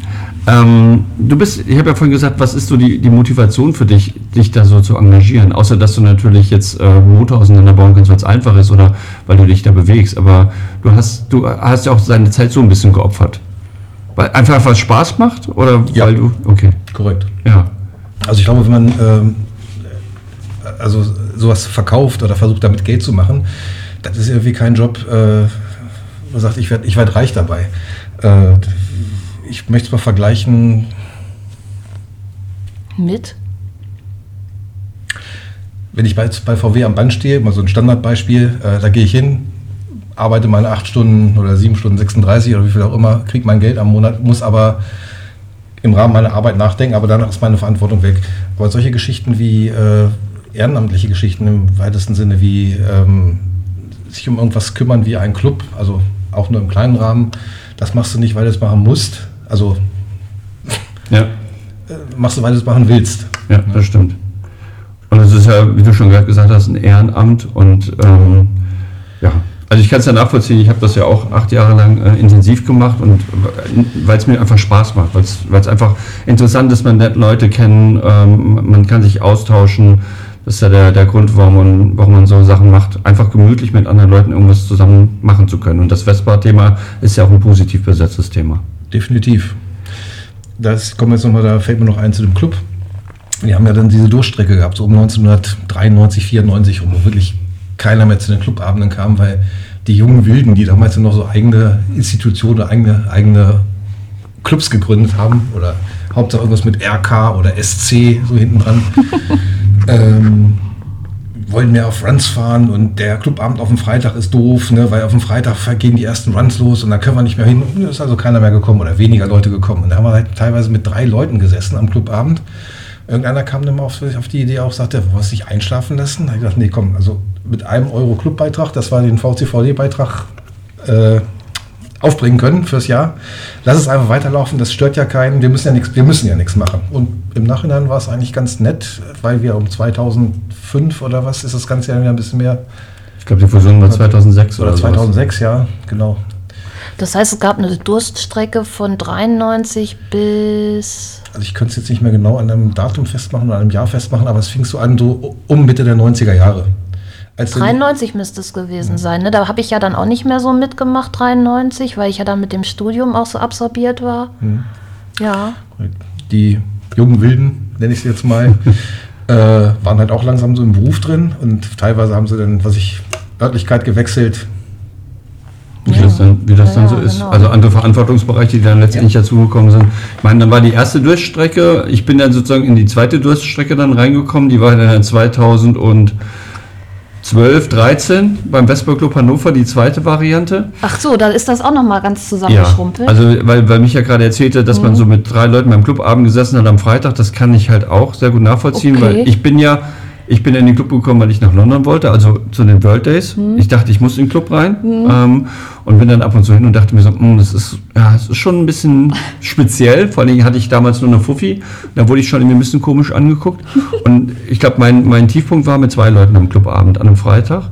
Ähm, du bist, ich habe ja vorhin gesagt, was ist so die, die Motivation für dich, dich da so zu engagieren? Außer, dass du natürlich jetzt äh, Motor auseinanderbauen kannst, weil es einfach ist oder weil du dich da bewegst. Aber du hast, du hast ja auch deine Zeit so ein bisschen geopfert. Weil einfach was Spaß macht? Oder Ja. weil du, okay, Korrekt. ja. Also ich glaube, wenn man ähm, also sowas verkauft oder versucht damit Geld zu machen, das ist irgendwie kein Job, äh, wo man sagt, ich werde ich werd reich dabei. Äh, ich möchte es mal vergleichen, Mit? wenn ich bei, bei VW am Band stehe, mal so ein Standardbeispiel, äh, da gehe ich hin, arbeite meine 8 Stunden oder 7 Stunden 36 oder wie viel auch immer, kriege mein Geld am Monat, muss aber im Rahmen meiner Arbeit nachdenken, aber danach ist meine Verantwortung weg. Aber solche Geschichten wie äh, ehrenamtliche Geschichten im weitesten Sinne, wie ähm, sich um irgendwas kümmern wie ein Club, also auch nur im kleinen Rahmen, das machst du nicht, weil du es machen musst, also Ja, äh, machst du, weil du es machen willst. ja, das stimmt. Und es ist ja, wie du schon gerade gesagt hast, ein Ehrenamt und ähm, ja, also ich kann es ja nachvollziehen, ich habe das ja auch acht Jahre lang äh, intensiv gemacht und weil es mir einfach Spaß macht, weil es einfach interessant ist, man lernt Leute kennen, ähm, man kann sich austauschen. Das ist ja der, der Grund, warum man, warum man so Sachen macht, einfach gemütlich mit anderen Leuten irgendwas zusammen machen zu können. Und das Vespa-Thema ist ja auch ein positiv besetztes Thema. Definitiv. Das kommen wir jetzt nochmal, da fällt mir noch ein zu dem Club. Die haben ja dann diese Durchstrecke gehabt, so um 1993, 94 rum, wo wirklich keiner mehr zu den Clubabenden kam, weil die jungen Wilden, die damals noch so eigene Institutionen, eigene, eigene Clubs gegründet haben oder Hauptsache irgendwas mit RK oder SC so hinten dran, ähm, wollen mehr auf Runs fahren und der Clubabend auf dem Freitag ist doof, ne, weil auf dem Freitag gehen die ersten Runs los und dann können wir nicht mehr hin. Und da ist also keiner mehr gekommen oder weniger Leute gekommen. Und da haben wir halt teilweise mit drei Leuten gesessen am Clubabend Irgendeiner kam dann mal auf, auf die Idee auch, sagte, was sich einschlafen lassen? Da habe ich gedacht, nee, komm, also mit einem Euro Clubbeitrag, das war den VCVD-Beitrag, äh, aufbringen können fürs Jahr. Lass es einfach weiterlaufen, das stört ja keinen. Wir müssen ja nichts, wir müssen ja nichts machen. Und im Nachhinein war es eigentlich ganz nett, weil wir um 2005 oder was ist das Ganze ja wieder ein bisschen mehr. Ich glaube, die Fusion war 2006 oder, oder 2006, sowas. ja, genau. Das heißt, es gab eine Durststrecke von 93 bis. Also ich könnte es jetzt nicht mehr genau an einem Datum festmachen oder einem Jahr festmachen, aber es fing so an, so um Mitte der 90er Jahre. Als 93 müsste es gewesen ja. sein. Ne? Da habe ich ja dann auch nicht mehr so mitgemacht, 93, weil ich ja dann mit dem Studium auch so absorbiert war. Mhm. Ja. Die jungen Wilden, nenne ich sie jetzt mal, äh, waren halt auch langsam so im Beruf drin und teilweise haben sie dann, was ich, Örtlichkeit gewechselt. Wie, ja. das dann, wie das ja, dann so ist. Genau. Also andere Verantwortungsbereiche, die dann letztendlich ja. dazugekommen sind. Ich meine, dann war die erste Durststrecke. Ich bin dann sozusagen in die zweite Durststrecke dann reingekommen. Die war dann 2000 und 12, 13 beim Vesper Club Hannover, die zweite Variante. Ach so, da ist das auch nochmal ganz zusammengeschrumpelt. Ja, also weil, weil mich ja gerade erzählte, dass mhm. man so mit drei Leuten beim Clubabend gesessen hat am Freitag, das kann ich halt auch sehr gut nachvollziehen, okay. weil ich bin ja ich bin in den Club gekommen, weil ich nach London wollte, also zu den World Days. Mhm. Ich dachte, ich muss in den Club rein mhm. ähm, und bin dann ab und zu hin und dachte mir so, hm, das ist, ja, das ist schon ein bisschen speziell. Vor allen Dingen hatte ich damals nur eine Fuffi, da wurde ich schon irgendwie ein bisschen komisch angeguckt. und ich glaube, mein, mein Tiefpunkt war mit zwei Leuten am Clubabend an einem Freitag.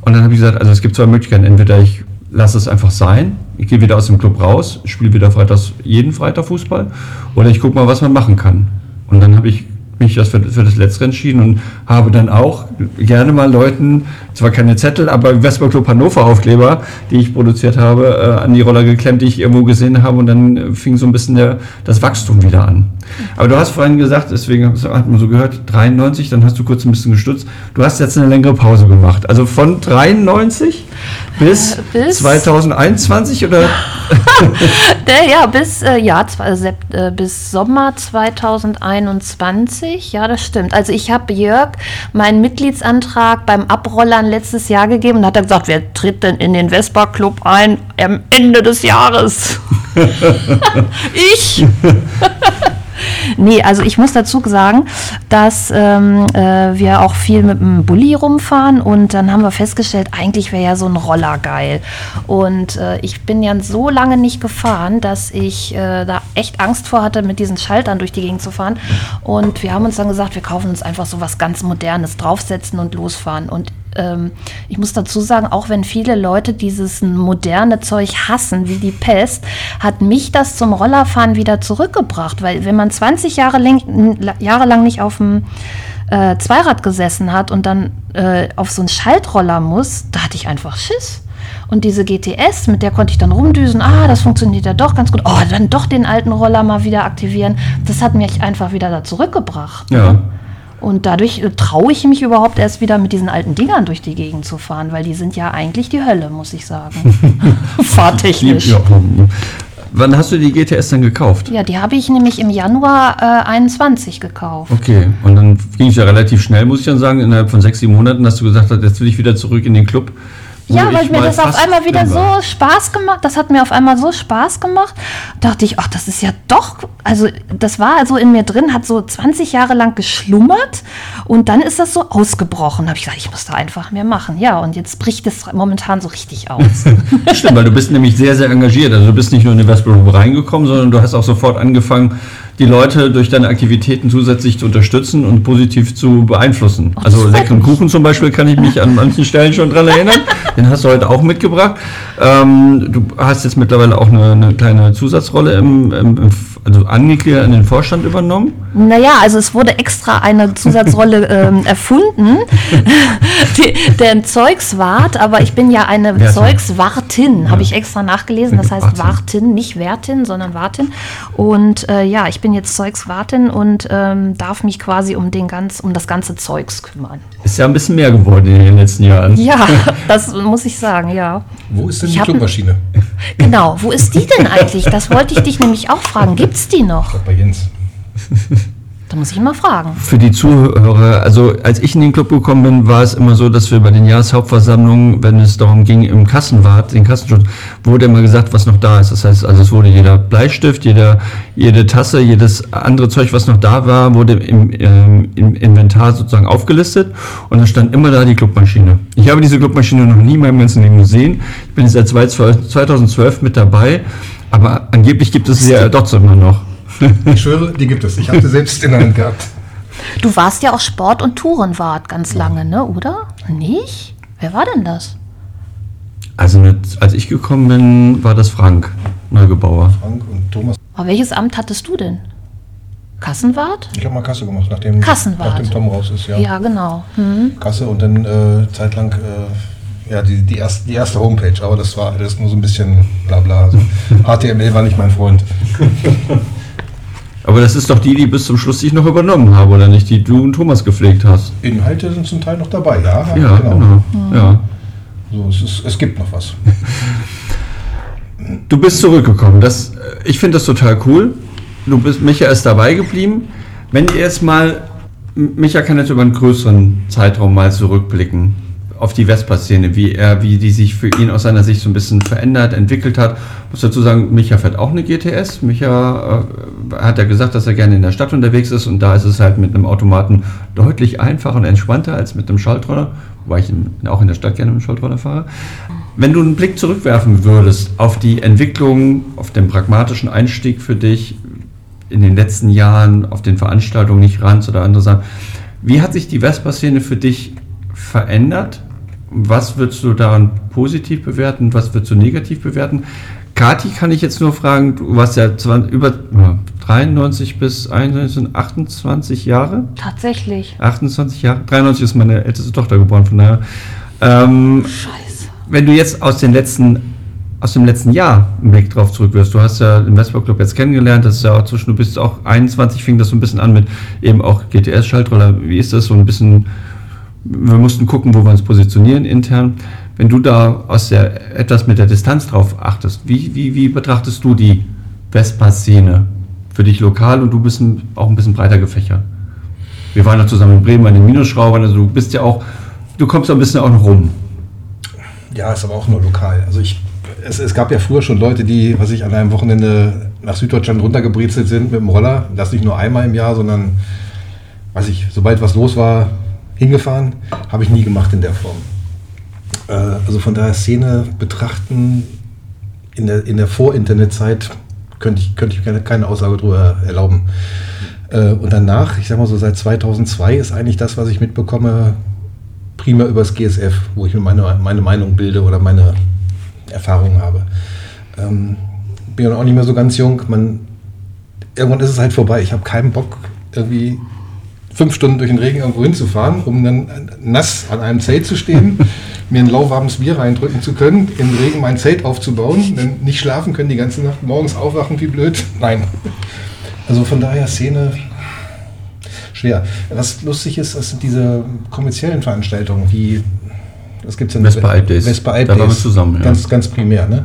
Und dann habe ich gesagt, also es gibt zwei Möglichkeiten. Entweder ich lasse es einfach sein, ich gehe wieder aus dem Club raus, spiele wieder Freitags, jeden Freitag Fußball, oder ich gucke mal, was man machen kann. Und dann habe ich mich das für, für, das Letzte entschieden und habe dann auch gerne mal Leuten, zwar keine Zettel, aber Vespa Club Hannover Aufkleber, die ich produziert habe, äh, an die Roller geklemmt, die ich irgendwo gesehen habe und dann fing so ein bisschen der, das Wachstum wieder an. Aber du hast vorhin gesagt, deswegen hat man so gehört, 93, dann hast du kurz ein bisschen gestutzt. Du hast jetzt eine längere Pause gemacht. Also von 93 bis, äh, bis 2021 oder? ja, bis, äh, ja, äh, bis Sommer 2021. Ja, das stimmt. Also ich habe Jörg meinen Mitgliedsantrag beim Abrollern letztes Jahr gegeben und hat dann gesagt, wer tritt denn in den Vespa Club ein am Ende des Jahres? ich! nee, also ich muss dazu sagen, dass ähm, äh, wir auch viel mit dem Bulli rumfahren und dann haben wir festgestellt, eigentlich wäre ja so ein Roller geil. Und äh, ich bin ja so lange nicht gefahren, dass ich äh, da echt Angst vor hatte, mit diesen Schaltern durch die Gegend zu fahren. Und wir haben uns dann gesagt, wir kaufen uns einfach so was ganz Modernes, draufsetzen und losfahren. Und ähm, ich muss dazu sagen, auch wenn viele Leute dieses moderne Zeug hassen, wie die Pest, hat mich das zum Rollerfahren wieder zurückgebracht. Weil wenn man 20 Jahre, lang, Jahre lang nicht auf dem äh, Zweirad gesessen hat und dann äh, auf so einen Schaltroller muss, da hatte ich einfach Schiss. Und diese GTS, mit der konnte ich dann rumdüsen, ah, das funktioniert ja doch ganz gut. Oh, dann doch den alten Roller mal wieder aktivieren. Das hat mich einfach wieder da zurückgebracht. Ja. Ne? Und dadurch äh, traue ich mich überhaupt erst wieder mit diesen alten Dingern durch die Gegend zu fahren, weil die sind ja eigentlich die Hölle, muss ich sagen. Fahrtechnisch. Ja. Wann hast du die GTS denn gekauft? Ja, die habe ich nämlich im Januar äh, 21 gekauft. Okay, und dann ging es ja relativ schnell, muss ich dann sagen. Innerhalb von sechs, sieben Monaten hast du gesagt, jetzt will ich wieder zurück in den Club. Ja, weil mir das auf einmal wieder so Spaß gemacht, das hat mir auf einmal so Spaß gemacht, dachte ich, ach, das ist ja doch, also das war also in mir drin, hat so 20 Jahre lang geschlummert und dann ist das so ausgebrochen. Da habe ich gesagt, ich muss da einfach mehr machen. Ja, und jetzt bricht es momentan so richtig aus. Stimmt, weil du bist nämlich sehr, sehr engagiert. Also du bist nicht nur in den Westbrook reingekommen, sondern du hast auch sofort angefangen, die Leute durch deine Aktivitäten zusätzlich zu unterstützen und positiv zu beeinflussen. Oh, also leckeren Kuchen zum Beispiel kann ich mich an manchen Stellen schon dran erinnern. Den hast du heute auch mitgebracht. Ähm, du hast jetzt mittlerweile auch eine, eine kleine Zusatzrolle im, im, im also angegliedert an den Vorstand übernommen? Naja, also es wurde extra eine Zusatzrolle ähm, erfunden, die, der Zeugswart, aber ich bin ja eine Wertin. Zeugswartin, ja. habe ich extra nachgelesen. Das heißt Wartin, nicht Wertin, sondern Wartin. Und äh, ja, ich bin jetzt Zeugswartin und ähm, darf mich quasi um, den ganz, um das ganze Zeugs kümmern. Ist ja ein bisschen mehr geworden in den letzten Jahren. Ja, das muss ich sagen, ja. Wo ist denn ich die Clubmaschine? Genau, wo ist die denn eigentlich? Das wollte ich dich nämlich auch fragen. Gibt es die noch? Bei Jens. Da muss ich ihn mal fragen. Für die Zuhörer, also als ich in den Club gekommen bin, war es immer so, dass wir bei den Jahreshauptversammlungen, wenn es darum ging, im Kassenwart, den Kassenschutz, wurde immer gesagt, was noch da ist. Das heißt, also es wurde jeder Bleistift, jeder, jede Tasse, jedes andere Zeug, was noch da war, wurde im, ähm, im Inventar sozusagen aufgelistet und dann stand immer da die Clubmaschine. Ich habe diese Clubmaschine noch nie in meinem ganzen Leben gesehen. Ich bin seit 2012 mit dabei, aber angeblich gibt es sie ja trotzdem immer noch. Ich schwöre, die gibt es. Ich habe sie selbst in der Hand gehabt. Du warst ja auch Sport- und Tourenwart ganz lange, ne, oder? Nicht? Wer war denn das? Also mit, als ich gekommen bin, war das Frank Neugebauer. Frank und Thomas. Aber welches Amt hattest du denn? Kassenwart? Ich habe mal Kasse gemacht, nachdem, Kassenwart. nachdem Tom raus ist. Ja. Ja, genau. Hm. Kasse und dann äh, zeitlang äh, ja, die, die, erste, die erste Homepage. Aber das war alles nur so ein bisschen bla bla. Also, HTML war nicht mein Freund. Aber das ist doch die, die bis zum Schluss ich noch übernommen habe, oder nicht? Die du und Thomas gepflegt hast. Inhalte sind zum Teil noch dabei, ja. Ja, genau. Ja. So, es, ist, es gibt noch was. Du bist zurückgekommen. Das, äh, ich finde das total cool. Du bist, Micha ist dabei geblieben. Wenn ihr jetzt mal, Micha kann jetzt über einen größeren Zeitraum mal zurückblicken auf die Vespa-Szene, wie er, wie die sich für ihn aus seiner Sicht so ein bisschen verändert, entwickelt hat. Muss dazu sagen, Micha fährt auch eine GTS. Micha äh, hat ja gesagt, dass er gerne in der Stadt unterwegs ist und da ist es halt mit einem Automaten deutlich einfacher und entspannter als mit einem Schaltroller, wobei ich in, auch in der Stadt gerne mit einem Schaltroller fahre. Wenn du einen Blick zurückwerfen würdest auf die Entwicklung, auf den pragmatischen Einstieg für dich in den letzten Jahren, auf den Veranstaltungen, nicht Ranz oder andere Sachen, wie hat sich die Vespa-Szene für dich verändert? Was würdest du daran positiv bewerten? Was würdest du negativ bewerten? Kati kann ich jetzt nur fragen, du warst ja 20, über ja, 93 bis 91, 28 Jahre? Tatsächlich. 28 Jahre? 93 ist meine älteste Tochter geboren, von daher. Ähm, Scheiße. wenn du jetzt aus den letzten aus dem letzten Jahr einen Blick drauf zurückwirfst, du hast ja den Vespa Club jetzt kennengelernt, das ist ja auch zwischen, du bist auch 21, fing das so ein bisschen an mit eben auch GTS-Schaltroller, wie ist das so ein bisschen, wir mussten gucken, wo wir uns positionieren intern. Wenn du da aus der, etwas mit der Distanz drauf achtest, wie, wie, wie betrachtest du die Vespa-Szene für dich lokal und du bist ein, auch ein bisschen breiter gefächert? Wir waren ja zusammen in Bremen bei den Minusschraubern, also du bist ja auch, du kommst ja ein bisschen auch noch rum. Ja, ist aber auch nur lokal. Also ich, es, es gab ja früher schon Leute, die, was ich an einem Wochenende nach Süddeutschland runtergebrezelt sind mit dem Roller. Das nicht nur einmal im Jahr, sondern, weiß ich, sobald was los war, hingefahren. Habe ich nie gemacht in der Form. Äh, also von daher Szene betrachten in der, in der Vor-Internet-Zeit könnte ich, könnte ich keine, keine Aussage darüber erlauben. Äh, und danach, ich sag mal so seit 2002 ist eigentlich das, was ich mitbekomme, prima übers GSF, wo ich mir meine, meine Meinung bilde oder meine Erfahrungen habe. Ähm, bin ja auch nicht mehr so ganz jung. Man, irgendwann ist es halt vorbei. Ich habe keinen Bock, irgendwie fünf Stunden durch den Regen irgendwo hinzufahren, um dann nass an einem Zelt zu stehen, mir ein lauwarmes Bier reindrücken zu können, im Regen mein Zelt aufzubauen, dann nicht schlafen können die ganze Nacht, morgens aufwachen wie blöd. Nein. Also von daher Szene schwer. Was lustig ist, das sind diese kommerziellen Veranstaltungen, wie was gibt es denn? Vespa Alp Days. Vespa Alp Da waren wir Days. zusammen, ja. Ganz, ganz primär. Ne?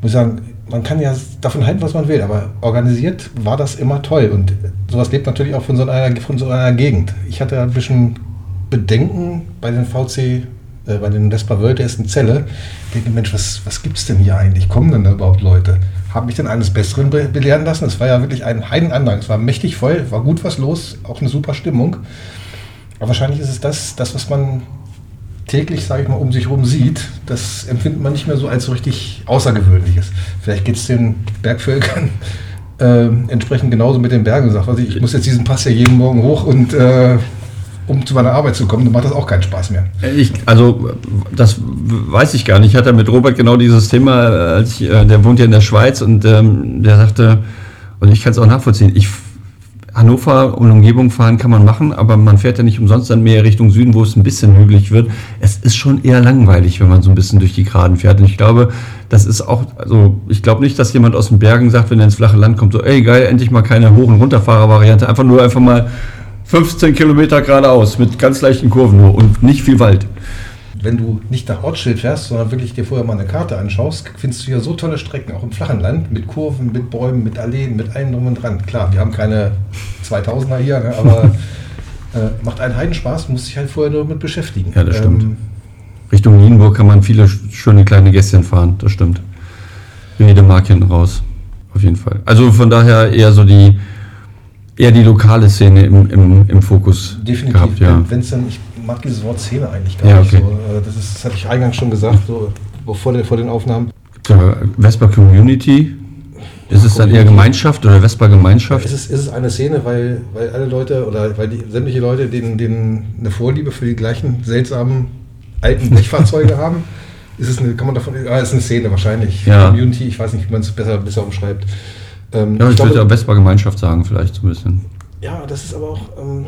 Muss ich sagen, man kann ja davon halten, was man will, aber organisiert war das immer toll. Und sowas lebt natürlich auch von so einer, von so einer Gegend. Ich hatte ein bisschen Bedenken bei den VC, äh, bei den Vespa World Days in Celle. Ich denke, Mensch, was, was gibt es denn hier eigentlich? Kommen denn da überhaupt Leute? Habe mich dann eines Besseren be belehren lassen. Es war ja wirklich ein Heidenandrang. Es war mächtig voll, war gut was los, auch eine super Stimmung. Aber wahrscheinlich ist es das, das was man täglich, sage ich mal, um sich herum sieht, das empfindet man nicht mehr so als so richtig Außergewöhnliches. Vielleicht geht es den Bergvölkern äh, entsprechend genauso mit den Bergen. Sagt, was ich, ich muss jetzt diesen Pass ja jeden Morgen hoch und äh, um zu meiner Arbeit zu kommen, dann macht das auch keinen Spaß mehr. Ich, also, das weiß ich gar nicht. Ich hatte mit Robert genau dieses Thema, als ich, äh, der wohnt ja in der Schweiz und ähm, der sagte, und ich kann es auch nachvollziehen, ich, Hannover und Umgebung fahren kann man machen, aber man fährt ja nicht umsonst dann mehr Richtung Süden, wo es ein bisschen hügelig wird. Es ist schon eher langweilig, wenn man so ein bisschen durch die Geraden fährt. Und ich glaube, das ist auch, also ich glaube nicht, dass jemand aus den Bergen sagt, wenn er ins flache Land kommt, so, ey geil, endlich mal keine Hoch- und Runterfahrer-Variante, einfach nur einfach mal 15 Kilometer geradeaus mit ganz leichten Kurven nur und nicht viel Wald. Wenn du nicht nach Ortsschild fährst, sondern wirklich dir vorher mal eine Karte anschaust, findest du ja so tolle Strecken, auch im flachen Land, mit Kurven, mit Bäumen, mit Alleen, mit allem drum und dran. Klar, wir haben keine 2000er hier, ne, aber äh, macht einen Heidenspaß, muss sich halt vorher nur mit beschäftigen. Ja, das stimmt. Ähm, Richtung Nienburg kann man viele sch- schöne kleine Gässchen fahren, das stimmt. Jede Mark hinten raus, auf jeden Fall. Also von daher eher so die, eher die lokale Szene im, im, im Fokus Definitiv. gehabt, ja. Wenn es dann, ich mag dieses Wort Szene eigentlich gar Ja, nicht okay. so. Äh, Das, ist, das hatte ich eingangs schon gesagt, so bevor der, vor den Aufnahmen. Vespa Community, ist es dann eher Gemeinschaft oder Vespa Gemeinschaft? Es ist, ist es eine Szene, weil, weil alle Leute oder weil die, sämtliche Leute denen, denen eine Vorliebe für die gleichen seltsamen alten Blechfahrzeuge haben. Ist es eine, kann man davon, ah, ist eine Szene wahrscheinlich. Ja. Community, ich weiß nicht, wie man es besser, besser umschreibt. Ähm, Ja, ich, glaube- würde ja Vespa Gemeinschaft sagen, vielleicht so ein bisschen. ja, das ist aber auch, ähm,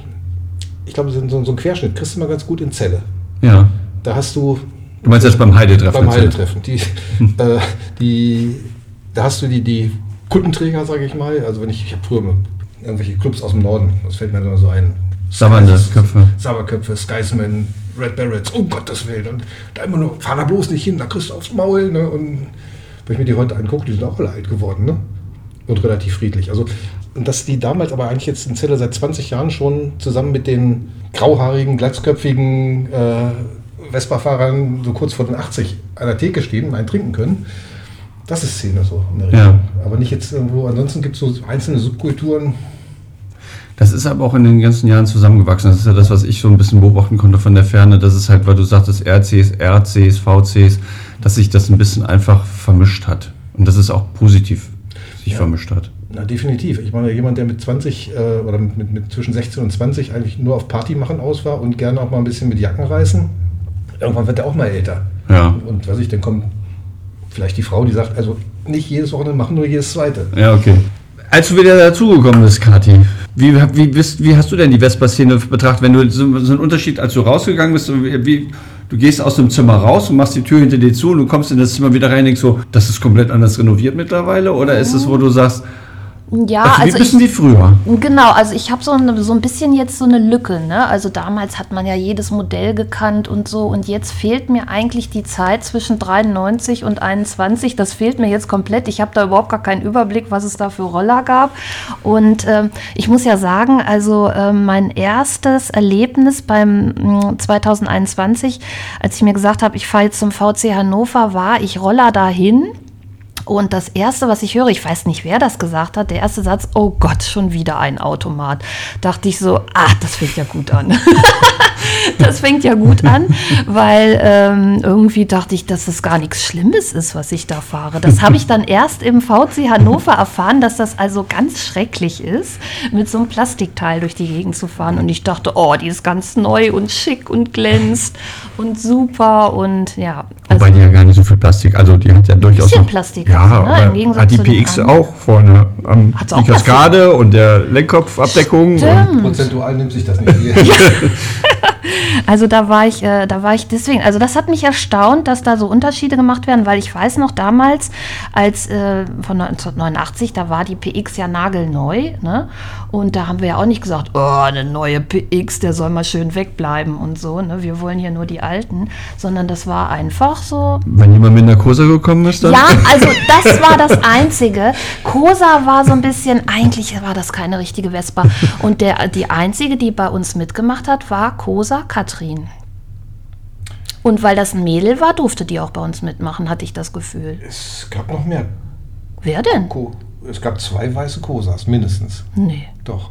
ich glaube, so, so so ein Querschnitt kriegst du mal ganz gut in Zelle. Ja. Da hast du Du meinst jetzt beim Heidetreffen? beim? Heidetreffen. Die, äh, die, da hast du die, die Kundenträger, sage ich mal. Also wenn ich, ich habe früher irgendwelche Clubs aus dem Norden, das fällt mir immer so ein. Savannah, Skies- Köpfe. Sauerköpfe, Skysmen, Red Barretts, um Gottes Willen. Und da immer nur, fahr da bloß nicht hin, da kriegst du aufs Maul. Ne? Und wenn ich mir die heute angucke, die sind auch alle alt geworden. Ne? Und relativ friedlich. Also, und dass die damals aber eigentlich jetzt in Zelle seit 20 Jahren schon zusammen mit den grauhaarigen, glatzköpfigen äh, Vespa-Fahrern so kurz vor den 80 an der Theke stehen und einen trinken können, das ist Szene so in der Ja. Richtung. Aber nicht jetzt irgendwo, ansonsten gibt es so einzelne Subkulturen, Das ist aber auch in den ganzen Jahren zusammengewachsen. Das ist ja das, was ich so ein bisschen beobachten konnte von der Ferne. Das ist halt, weil du sagtest, RCs, RCs, VCs, dass sich das ein bisschen einfach vermischt hat. Und dass es auch positiv sich Ja. vermischt hat. Na, definitiv. Ich meine, jemand, der mit 20 äh, oder mit, mit, mit zwischen 16 und 20 eigentlich nur auf Party machen aus war und gerne auch mal ein bisschen mit Jacken reißen, irgendwann wird er auch mal älter. Ja. Und was ich, dann kommt vielleicht die Frau, die sagt, also nicht jedes Wochenende machen, nur jedes zweite. Ja, okay. Als du wieder dazugekommen bist, Kathi, wie, wie, bist, wie hast du denn die Vespa-Szene betrachtet, wenn du so, so einen Unterschied, als du rausgegangen bist, wie, du gehst aus dem Zimmer raus und machst die Tür hinter dir zu und du kommst in das Zimmer wieder rein und denkst so, das ist komplett anders renoviert mittlerweile? Oder ist es, wo du sagst, Ja, wie also bist denn ich, die früher? Genau, also ich habe so, eine- so ein bisschen jetzt so eine Lücke. Ne? Also damals hat man ja jedes Modell gekannt und so. Und jetzt fehlt mir eigentlich die Zeit zwischen 93 und 21. Das fehlt mir jetzt komplett. Ich habe da überhaupt gar keinen Überblick, was es da für Roller gab. Und ähm, ich muss ja sagen, also ähm, mein erstes Erlebnis beim mm, 2021, als ich mir gesagt habe, ich fahre jetzt zum VC Hannover, war ich Roller dahin. Und das Erste, was ich höre, ich weiß nicht, wer das gesagt hat, der erste Satz, oh Gott, schon wieder ein Automat. Dachte ich so, ah, das fängt ja gut an. das fängt ja gut an, weil ähm, irgendwie dachte ich, dass das gar nichts Schlimmes ist, was ich da fahre. Das habe ich dann erst im VC Hannover erfahren, dass das also ganz schrecklich ist, mit so einem Plastikteil durch die Gegend zu fahren. Und ich dachte, oh, die ist ganz neu und schick und glänzt und super und ja. Also, Wobei die ja gar nicht so viel Plastik, also die hat ja durchaus Bisschen noch, Plastik ja, ne? Im Gegensatz hat die PX anderen. auch vorne am Hat's die auch Kaskade und der Lenkkopfabdeckung. Und. Prozentual nimmt sich das nicht. Also da war ich, äh, da war ich deswegen, also das hat mich erstaunt, dass da so Unterschiede gemacht werden, weil ich weiß noch damals, als äh, von 1989, da war die PX ja nagelneu, ne? Und da haben wir ja auch nicht gesagt, oh, eine neue PX, der soll mal schön wegbleiben und so, ne? Wir wollen hier nur die alten, sondern das war einfach so, wenn jemand mit einer Kurse gekommen ist, dann. ja, also das war das Einzige. Cosa war so ein bisschen, eigentlich war das keine richtige Vespa. Und der, die Einzige, die bei uns mitgemacht hat, war Cosa Katrin. Und weil das ein Mädel war, durfte die auch bei uns mitmachen, hatte ich das Gefühl. es gab noch mehr. Wer denn? Ko es gab zwei weiße Kosas, mindestens. Nee. Doch.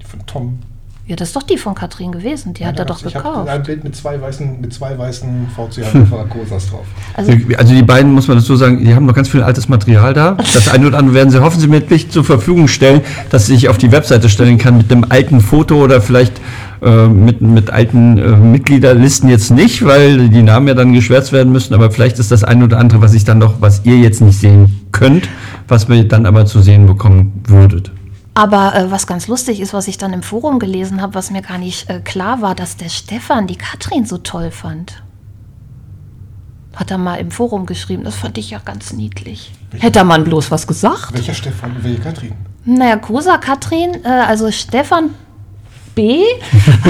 Die von Tom. Ja, das ist doch die von Katrin gewesen. Die hat er doch ich habe gekauft. ein Bild mit zwei weißen, mit zwei weißen VC Hannover Kosas drauf. Also, Also die beiden, muss man dazu sagen, die haben noch ganz viel altes Material da. Das eine oder andere werden sie hoffentlich zur Verfügung stellen, dass sie sich auf die Webseite stellen kann mit einem alten Foto oder vielleicht äh, mit, mit alten äh, Mitgliederlisten jetzt nicht, weil die Namen ja dann geschwärzt werden müssen, aber vielleicht ist das eine oder andere, was ich dann noch, was ihr jetzt nicht sehen könnt, was wir dann aber zu sehen bekommen würdet. Aber äh, was ganz lustig ist, was ich dann im Forum gelesen habe, was mir gar nicht äh, klar war, dass der Stefan die Katrin so toll fand. Hat er mal im Forum geschrieben. Das fand ich ja ganz niedlich. Hätte er man bloß was gesagt? Welcher Stefan und welche Katrin? Naja, Cosa Katrin, äh, also Stefan B.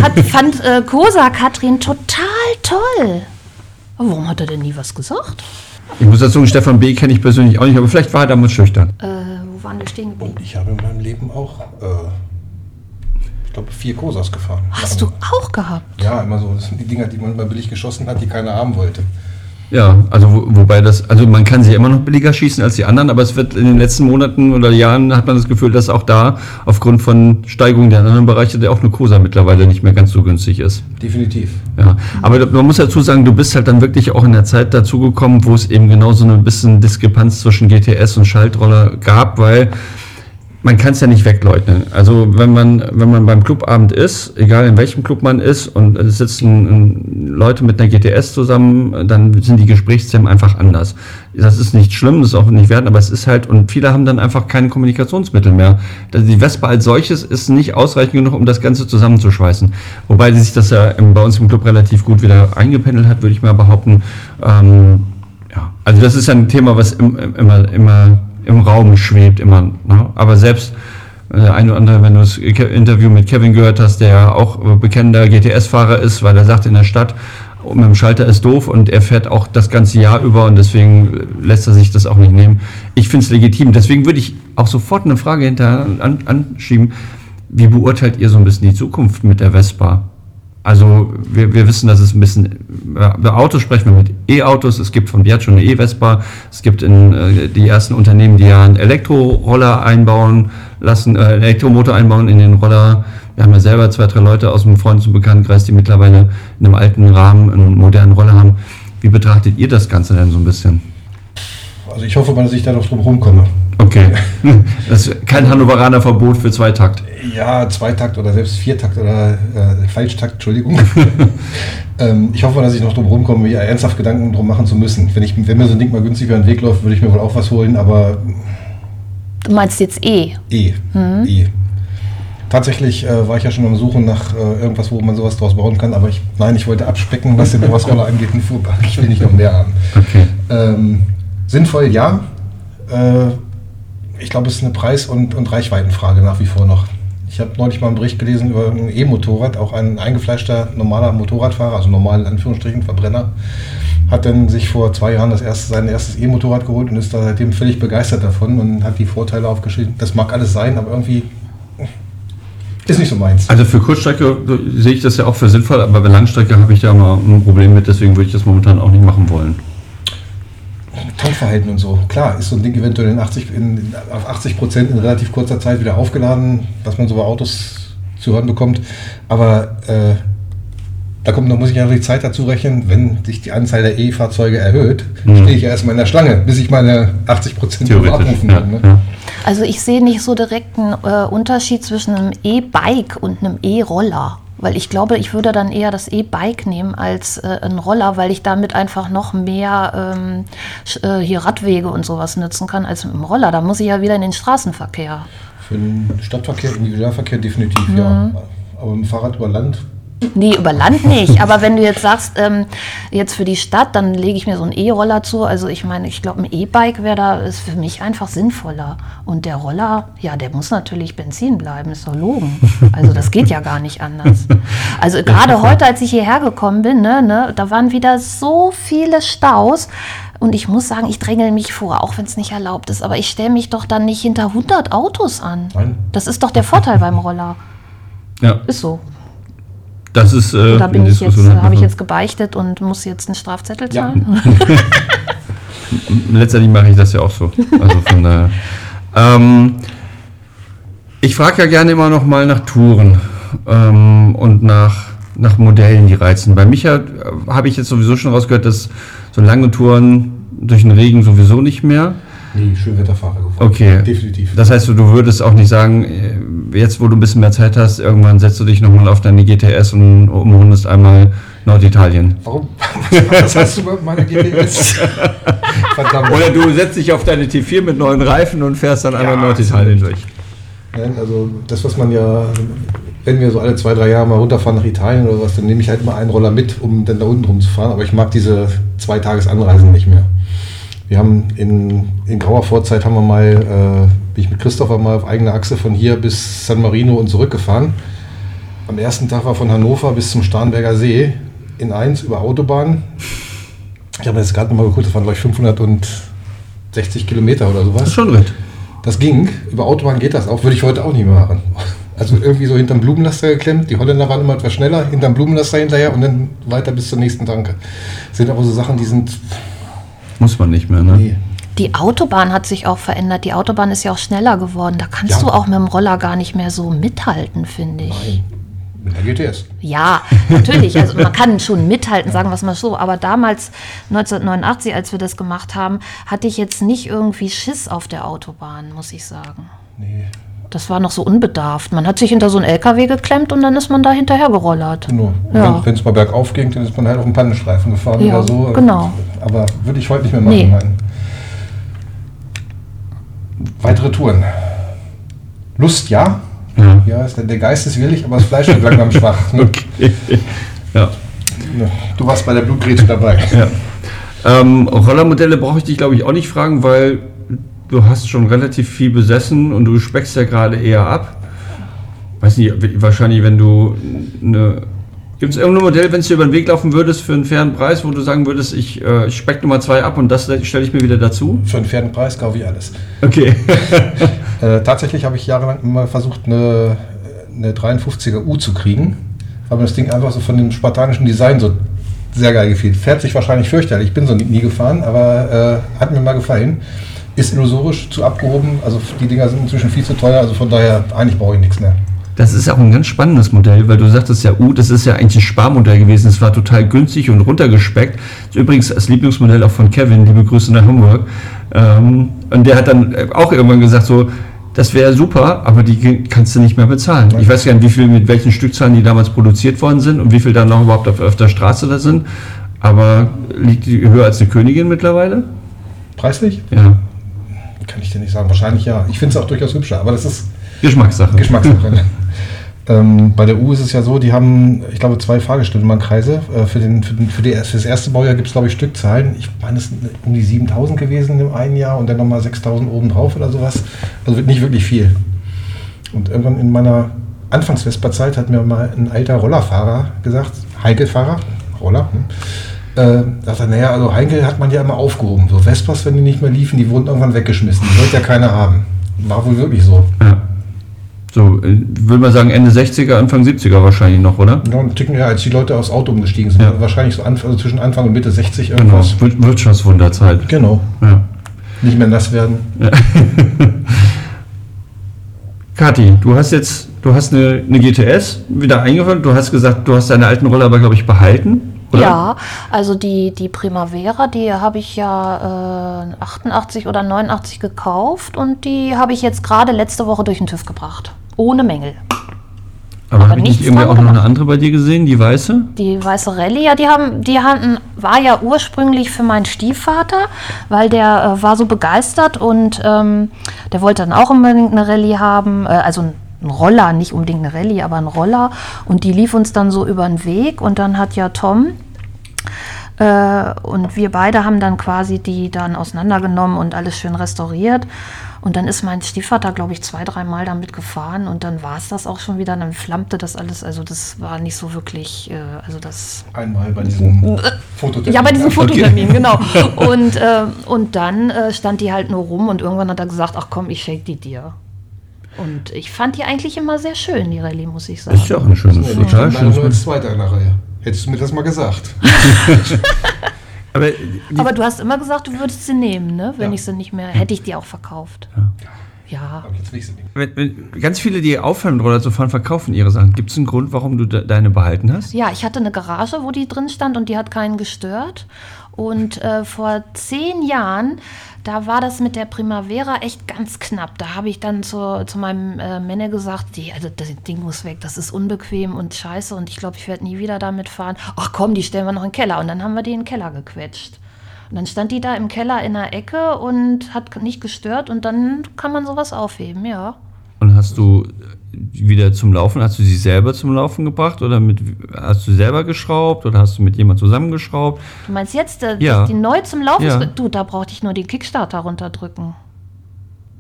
Hat, fand äh, Cosa Katrin total toll. Aber warum hat er denn nie was gesagt? Ich muss dazu sagen, Stefan B. kenne ich persönlich auch nicht, aber vielleicht war er damals schüchtern. Äh, wo waren wir stehen geblieben? Und ich habe in meinem Leben auch, äh, ich glaube, vier Kosas gefahren. Hast du auch gehabt? Ja, immer so. Das sind die Dinger, die man mal billig geschossen hat, die keiner haben wollte. Ja, also wo, wobei das, also man kann sie immer noch billiger schießen als die anderen, aber es wird in den letzten Monaten oder Jahren hat man das Gefühl, dass auch da aufgrund von Steigerungen der anderen Bereiche der auch eine Cosa mittlerweile nicht mehr ganz so günstig ist. Definitiv. Ja, aber man muss dazu sagen, du bist halt dann wirklich auch in der Zeit dazugekommen, wo es eben genau so eine bisschen Diskrepanz zwischen GTS und Schaltroller gab, weil man kann es ja nicht wegleugnen. Also wenn man, wenn man beim Clubabend ist, egal in welchem Club man ist und es sitzen Leute mit einer GTS zusammen, dann sind die Gesprächsthemen einfach anders. Das ist nicht schlimm, das ist auch nicht wert, aber es ist halt, und viele haben dann einfach keine Kommunikationsmittel mehr. Die Vespa als solches ist nicht ausreichend genug, um das Ganze zusammenzuschweißen. Wobei sich das ja bei uns im Club relativ gut wieder eingependelt hat, würde ich mal behaupten. Ähm, ja, also das ist ein Thema, was im, immer, immer im Raum schwebt immer. Ne? Aber selbst äh, ein oder andere, wenn du das Interview mit Kevin gehört hast, der auch bekennender GTS-Fahrer ist, weil er sagt in der Stadt, mit dem Schalter ist doof und er fährt auch das ganze Jahr über und deswegen lässt er sich das auch nicht nehmen. Ich finde es legitim. Deswegen würde ich auch sofort eine Frage hinterher an, anschieben. Wie beurteilt ihr so ein bisschen die Zukunft mit der Vespa? Also wir, wir wissen, dass es ein bisschen, bei Autos sprechen wir mit E-Autos, es gibt von Biagio eine E-Vespa, es gibt in, äh, die ersten Unternehmen, die ja einen Elektroroller einbauen lassen, äh, Elektromotor einbauen in den Roller. Wir haben ja selber zwei, drei Leute aus dem Freundes- und Bekanntenkreis, die mittlerweile in einem alten Rahmen einen modernen Roller haben. Wie betrachtet ihr das Ganze denn so ein bisschen? Also ich hoffe mal, dass ich da noch drum rumkomme. Okay. Das ist kein Hannoveraner Verbot für Zweitakt. Ja, Zweitakt oder selbst Viertakt oder äh, Falschtakt, Entschuldigung. ähm, ich hoffe, dass ich noch drum rumkomme, mir ernsthaft Gedanken drum machen zu müssen. Wenn, ich, wenn mir so ein Ding mal günstig über den Weg läuft, würde ich mir wohl auch was holen, aber Du meinst jetzt E? eh. eh. Tatsächlich äh, war ich ja schon am Suchen nach äh, irgendwas, wo man sowas draus bauen kann, aber ich, nein, ich wollte abspecken, was den Roller angeht. einen Fuhrpark. Ich will nicht noch mehr haben. Okay. Ähm, sinnvoll, ja. Äh, ich glaube, es ist eine Preis- und, und Reichweitenfrage nach wie vor noch. Ich habe neulich mal einen Bericht gelesen über ein E-Motorrad, auch ein eingefleischter normaler Motorradfahrer, also normal in Anführungsstrichen Verbrenner, hat dann sich vor zwei Jahren das erste, sein erstes E-Motorrad geholt und ist da seitdem völlig begeistert davon und hat die Vorteile aufgeschrieben. Das mag alles sein, aber irgendwie ist nicht so meins. Also für Kurzstrecke sehe ich das ja auch für sinnvoll, aber bei Langstrecke habe ich da mal ein Problem mit, deswegen würde ich das momentan auch nicht machen wollen. Tankverhalten und so. Klar, ist so ein Ding eventuell in 80, in, auf 80 Prozent in relativ kurzer Zeit wieder aufgeladen, was man so bei Autos zu hören bekommt. Aber äh, da kommt, da muss ich ja noch die Zeit dazu rechnen, wenn sich die Anzahl der E-Fahrzeuge erhöht, Mhm. stehe ich ja erstmal in der Schlange, bis ich meine 80 Prozent abrufen Ja, kann. Ne? ja. Also ich sehe nicht so direkt einen äh, Unterschied zwischen einem E-Bike und einem E-Roller. Weil ich glaube, ich würde dann eher das E-Bike nehmen als äh, einen Roller, weil ich damit einfach noch mehr ähm, äh, hier Radwege und sowas nutzen kann als mit dem Roller. Da muss ich ja wieder in den Straßenverkehr. Für den Stadtverkehr, Individualverkehr definitiv, Mhm. ja. Aber mit dem Fahrrad über Land, Nee, über Land nicht. Aber wenn du jetzt sagst, ähm, jetzt für die Stadt, dann lege ich mir so einen E-Roller zu. Also ich meine, ich glaube, ein E-Bike wäre da, ist für mich einfach sinnvoller. Und der Roller, ja, der muss natürlich Benzin bleiben, ist doch Logen. Also das geht ja gar nicht anders. Also gerade heute, als ich hierher gekommen bin, ne, ne, da waren wieder so viele Staus. Und ich muss sagen, ich drängel mich vor, auch wenn es nicht erlaubt ist. Aber ich stelle mich doch dann nicht hinter 100 Autos an. Nein. Das ist doch der Vorteil beim Roller. ja, Ist so. Das ist. Äh, Da bin ich jetzt, habe ich ja. jetzt gebeichtet und muss jetzt einen Strafzettel Ja. zahlen? Letztendlich mache ich das ja auch so. Also von daher. Ähm, ich frage ja gerne immer noch mal nach Touren ähm, und nach, nach Modellen, die reizen. Bei Micha äh, habe ich jetzt sowieso schon rausgehört, dass so lange Touren durch den Regen sowieso nicht mehr. Nee, Schönwetterfahrer geworden. Okay. Definitiv. Das heißt, du würdest auch nicht sagen, äh, jetzt wo du ein bisschen mehr Zeit hast, irgendwann setzt du dich nochmal auf deine GTS und umrundest einmal Norditalien. Warum? Was hast du mit meiner GPS? Verdammt. Oder du setzt dich auf deine T4 mit neuen Reifen und fährst dann einmal Ja, Norditalien durch. Nein, also das, was man ja, wenn wir so alle zwei, drei Jahre mal runterfahren nach Italien oder was, dann nehme ich halt mal einen Roller mit, um dann da unten rumzufahren. Aber ich mag diese zwei Tagesanreisen nicht mehr. Wir haben in, in grauer Vorzeit haben wir mal, äh, bin ich mit Christopher mal auf eigener Achse von hier bis San Marino und zurückgefahren. Am ersten Tag war von Hannover bis zum Starnberger See in eins über Autobahn. Ich habe jetzt gerade nochmal geguckt, das waren glaube ich 560 Kilometer oder Das ist sowas. schon Ritt. Das ging. Über Autobahn geht das auch. Würde ich heute auch nicht mehr machen. Also irgendwie so hinterm Blumenlaster geklemmt. Die Holländer waren immer etwas schneller, hinterm Blumenlaster hinterher und dann weiter bis zur nächsten Tanke. Sind aber so Sachen, die sind. Muss man nicht mehr, ne? Nee. Die Autobahn hat sich auch verändert. Die Autobahn ist ja auch schneller geworden. Da kannst Ja. du auch mit dem Roller gar nicht mehr so mithalten, finde ich. Nein. Mit der GTS. Ja, natürlich. Also man kann schon mithalten, sagen wir es mal so. Aber damals, 1989, als wir das gemacht haben, hatte ich jetzt nicht irgendwie Schiss auf der Autobahn, muss ich sagen. Nee. Das war noch so unbedarft. Man hat sich hinter so einen LKW geklemmt und dann ist man da hinterher gerollert. Nur. Ja. Wenn es mal bergauf ging, dann ist man halt auf dem Pannenstreifen gefahren Ja, oder so. genau. Aber würde ich heute nicht mehr machen. Nee. Nein. Weitere Touren. Lust ja. Ja. Ja, ist der, der Geist ist willig, aber das Fleisch wird langsam schwach. Ne? Okay. Ja. Du warst bei der Blutgrätsche dabei. ja. Ähm, Rollermodelle brauche ich dich, glaube ich, auch nicht fragen, weil du hast schon relativ viel besessen und du speckst ja gerade eher ab. Weiß nicht, wahrscheinlich, wenn du eine. Gibt es irgendein Modell, wenn es dir über den Weg laufen würdest für einen fairen Preis, wo du sagen würdest, ich äh, speck Nummer zwei ab und das stelle ich mir wieder dazu? Für einen fairen Preis kaufe ich alles. Okay. Äh, tatsächlich habe ich jahrelang immer versucht, eine, eine 53er U zu kriegen, weil mir das Ding einfach so von dem spartanischen Design so sehr geil gefiel. Fährt sich wahrscheinlich fürchterlich, ich bin so nie, nie gefahren, aber äh, hat mir mal gefallen. Ist illusorisch zu abgehoben, also die Dinger sind inzwischen viel zu teuer, also von daher eigentlich brauche ich nichts mehr. Das ist auch ein ganz spannendes Modell, weil du sagtest ja, uh, das ist ja eigentlich ein Sparmodell gewesen. Es war total günstig und runtergespeckt. Ist übrigens das Lieblingsmodell auch von Kevin, liebe Grüße nach Hamburg. Ähm, und der hat dann auch irgendwann gesagt, so, das wäre super, aber die kannst du nicht mehr bezahlen. Ich weiß gar nicht, wie viel, mit welchen Stückzahlen die damals produziert worden sind und wie viel dann noch überhaupt auf, auf der Straße da sind. Aber liegt die höher als eine Königin mittlerweile? Preislich? Ja. Kann ich dir nicht sagen. Wahrscheinlich ja. Ich finde es auch durchaus hübscher, aber das ist Geschmackssache. Geschmackssache. ähm, bei der U ist es ja so, die haben, ich glaube, zwei Fahrgestellnummern-Kreise. Äh, für, den, für, den, für, die, für das erste Baujahr gibt es, glaube ich, Stückzahlen. Ich meine, es sind um die 7000 gewesen im einen Jahr und dann nochmal 6000 obendrauf oder sowas. Also wird nicht wirklich viel. Und irgendwann in meiner Anfangs-Vespa-Zeit hat mir mal ein alter Rollerfahrer gesagt, Heinkel-Fahrer, Roller, hm, äh, sagt er, naja, also Heinkel hat man ja immer aufgehoben. So Vespas, wenn die nicht mehr liefen, die wurden irgendwann weggeschmissen. Die wollte ja keiner haben. War wohl wirklich so. Ja. So, äh, würde man sagen, Ende 60er, Anfang 70er wahrscheinlich noch, oder? Ja, ein Ticken eher, als die Leute aufs Auto umgestiegen sind. Ja. Wahrscheinlich so also zwischen Anfang und Mitte 60 Genau. irgendwas. Wir- Wirtschaftswunderzeit. Genau. Ja. Nicht mehr nass werden. Kathi, du hast jetzt, du hast eine, eine GTS wieder eingeführt. Du hast gesagt, du hast deine alten Roller aber, glaube ich, behalten. Oder? Ja, also die, die Primavera, die habe ich ja äh, 88 oder 89 gekauft und die habe ich jetzt gerade letzte Woche durch den TÜV gebracht. Ohne Mängel. aber aber habe ich nicht irgendwie auch noch eine andere bei dir gesehen, die weiße? Die weiße Rallye, ja, die haben, die hatten, war ja ursprünglich für meinen Stiefvater, weil der äh, war so begeistert und ähm, der wollte dann auch unbedingt eine Rallye haben, äh, also ein ein Roller, nicht unbedingt eine Rallye, aber ein Roller. Und die lief uns dann so über den Weg und dann hat ja Tom äh, und wir beide haben dann quasi die dann auseinandergenommen und alles schön restauriert. Und dann ist mein Stiefvater, glaube ich, zwei, dreimal damit gefahren und dann war es das auch schon wieder. Dann flammte das alles. Also das war nicht so wirklich, äh, also das Einmal bei diesem Fototermin. ja, bei diesem Okay. Fototermin, genau. Und, äh, und dann äh, stand die halt nur rum und irgendwann hat er gesagt, ach komm, ich schenke die dir. Und ich fand die eigentlich immer sehr schön, die Rallye, muss ich sagen. Ist ja auch eine schöne, Ja, die total standen nur schöne. als Zweiter in der Reihe. Hättest du mir das mal gesagt. Aber Aber du hast immer gesagt, du würdest sie nehmen, ne? Wenn Ja. ich sie nicht mehr, hätte ich die auch verkauft. Ja. Nicht. wenn, wenn, ganz viele, die aufhören, Roller zu fahren, verkaufen ihre Sachen. Gibt es einen Grund, warum du de deine behalten hast? Ja, ich hatte eine Garage, wo die drin stand und die hat keinen gestört. Und äh, vor zehn Jahren, da war das mit der Primavera echt ganz knapp. Da habe ich dann zu, zu meinem äh, Männer gesagt, die, also das Ding muss weg, das ist unbequem und scheiße und ich glaube, ich werde nie wieder damit fahren. Ach komm, die stellen wir noch in den Keller. Und dann haben wir die in den Keller gequetscht. Und dann stand die da im Keller in der Ecke und hat nicht gestört und dann kann man sowas aufheben, ja. Und hast du wieder zum Laufen, hast du sie selber zum Laufen gebracht oder mit, hast du selber geschraubt oder hast du mit jemand zusammengeschraubt? Du meinst jetzt, äh, Ja. die neu zum Laufen? Ja. Du, da brauchte ich nur den Kickstarter runterdrücken.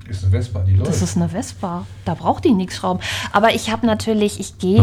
Ist eine Vespa, die läuft. Das ist eine Vespa. Da braucht die nichts schrauben. Aber ich habe natürlich, ich gehe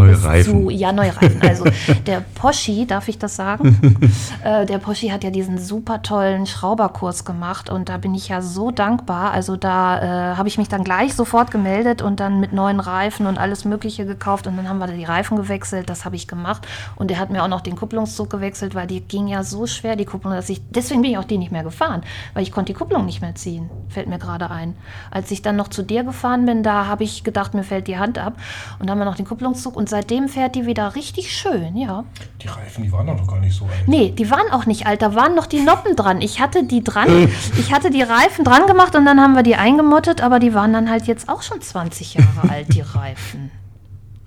zu. Ja, neue Reifen. Also der Poschi, darf ich das sagen? äh, der Poschi hat ja diesen super tollen Schrauberkurs gemacht und da bin ich ja so dankbar. Also da äh, habe ich mich dann gleich sofort gemeldet und dann mit neuen Reifen und alles Mögliche gekauft und dann haben wir die Reifen gewechselt. Das habe ich gemacht und der hat mir auch noch den Kupplungszug gewechselt, weil die ging ja so schwer, die Kupplung, dass ich, deswegen bin ich auch die nicht mehr gefahren, weil ich konnte die Kupplung nicht mehr ziehen. Fällt mir gerade ein. Als ich dann noch zu dir gefahren bin, da habe ich gedacht, mir fällt die Hand ab und dann haben wir noch den Kupplungszug und seitdem fährt die wieder richtig schön, ja. Die Reifen, die waren doch noch gar nicht so alt. Nee, die waren auch nicht alt, da waren noch die Noppen dran. Ich hatte die dran, ich hatte die Reifen dran gemacht und dann haben wir die eingemottet, aber die waren dann halt jetzt auch schon 20 Jahre alt, die Reifen.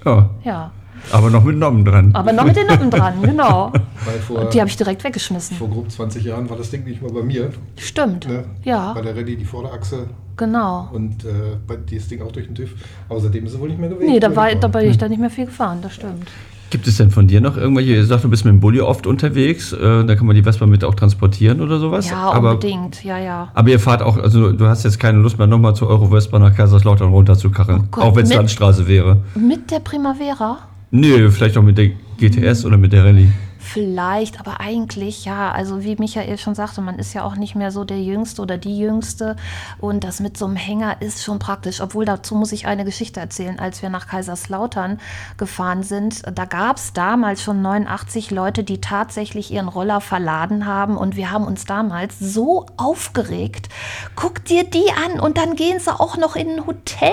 Ja, Ja, aber noch mit Noppen dran. aber noch mit den Noppen dran, genau. Weil vor, Und die habe ich direkt weggeschmissen. vor grob 20 Jahren war das Ding nicht mal bei mir. Stimmt, Ne? ja, Bei der Rallye die Vorderachse genau. und äh, bei dieses Ding auch durch den TÜV. Seitdem ist sie wohl nicht mehr gewesen. Nee, da, war, da bin ich da nicht mehr viel gefahren, das stimmt. Gibt es denn von dir noch irgendwelche, ihr sagt, du bist mit dem Bulli oft unterwegs, äh, da kann man die Vespa mit auch transportieren oder sowas? Ja, aber, unbedingt, ja, ja. aber ihr fahrt auch, also du hast jetzt keine Lust mehr, nochmal zur Euro Vespa nach Kaiserslautern runterzukacheln, Oh Gott, auch wenn es Landstraße wäre. Mit der Primavera? Nee, vielleicht auch mit der GTS oder mit der Rallye. Vielleicht, aber eigentlich, ja, also wie Michael schon sagte, man ist ja auch nicht mehr so der Jüngste oder die Jüngste. Und das mit so einem Hänger ist schon praktisch. Obwohl dazu muss ich eine Geschichte erzählen. Als wir nach Kaiserslautern gefahren sind, da gab es damals schon 89 Leute, die tatsächlich ihren Roller verladen haben. Und wir haben uns damals so aufgeregt. Guck dir die an und dann gehen sie auch noch in ein Hotel.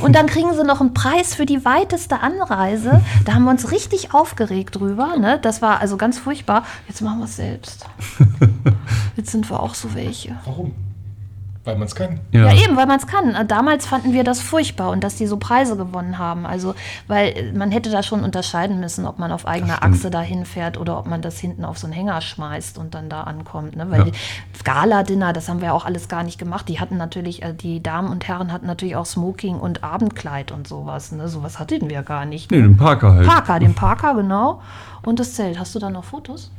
Und dann kriegen sie noch einen Preis für die weiteste Anreise. Da haben wir uns richtig aufgeregt drüber. Ne? Das war also ganz furchtbar. Jetzt machen wir es selbst. Jetzt sind wir auch so welche. Warum? Weil man es kann. Ja, eben, weil man es kann. Äh, Damals fanden wir das furchtbar und dass die so Preise gewonnen haben. Also, weil äh, man hätte da schon unterscheiden müssen, ob man auf eigener Achse dahin fährt oder ob man das hinten auf so einen Hänger schmeißt und dann da ankommt. Ne? Weil Ja. die Gala-Dinner, das haben wir auch alles gar nicht gemacht. Die hatten natürlich, äh, die Damen und Herren hatten natürlich auch Smoking und Abendkleid und sowas. Ne? Sowas hatten wir gar nicht. Nee, den Parker halt. Parker, den Parker, genau. Und das Zelt. Hast du da noch Fotos?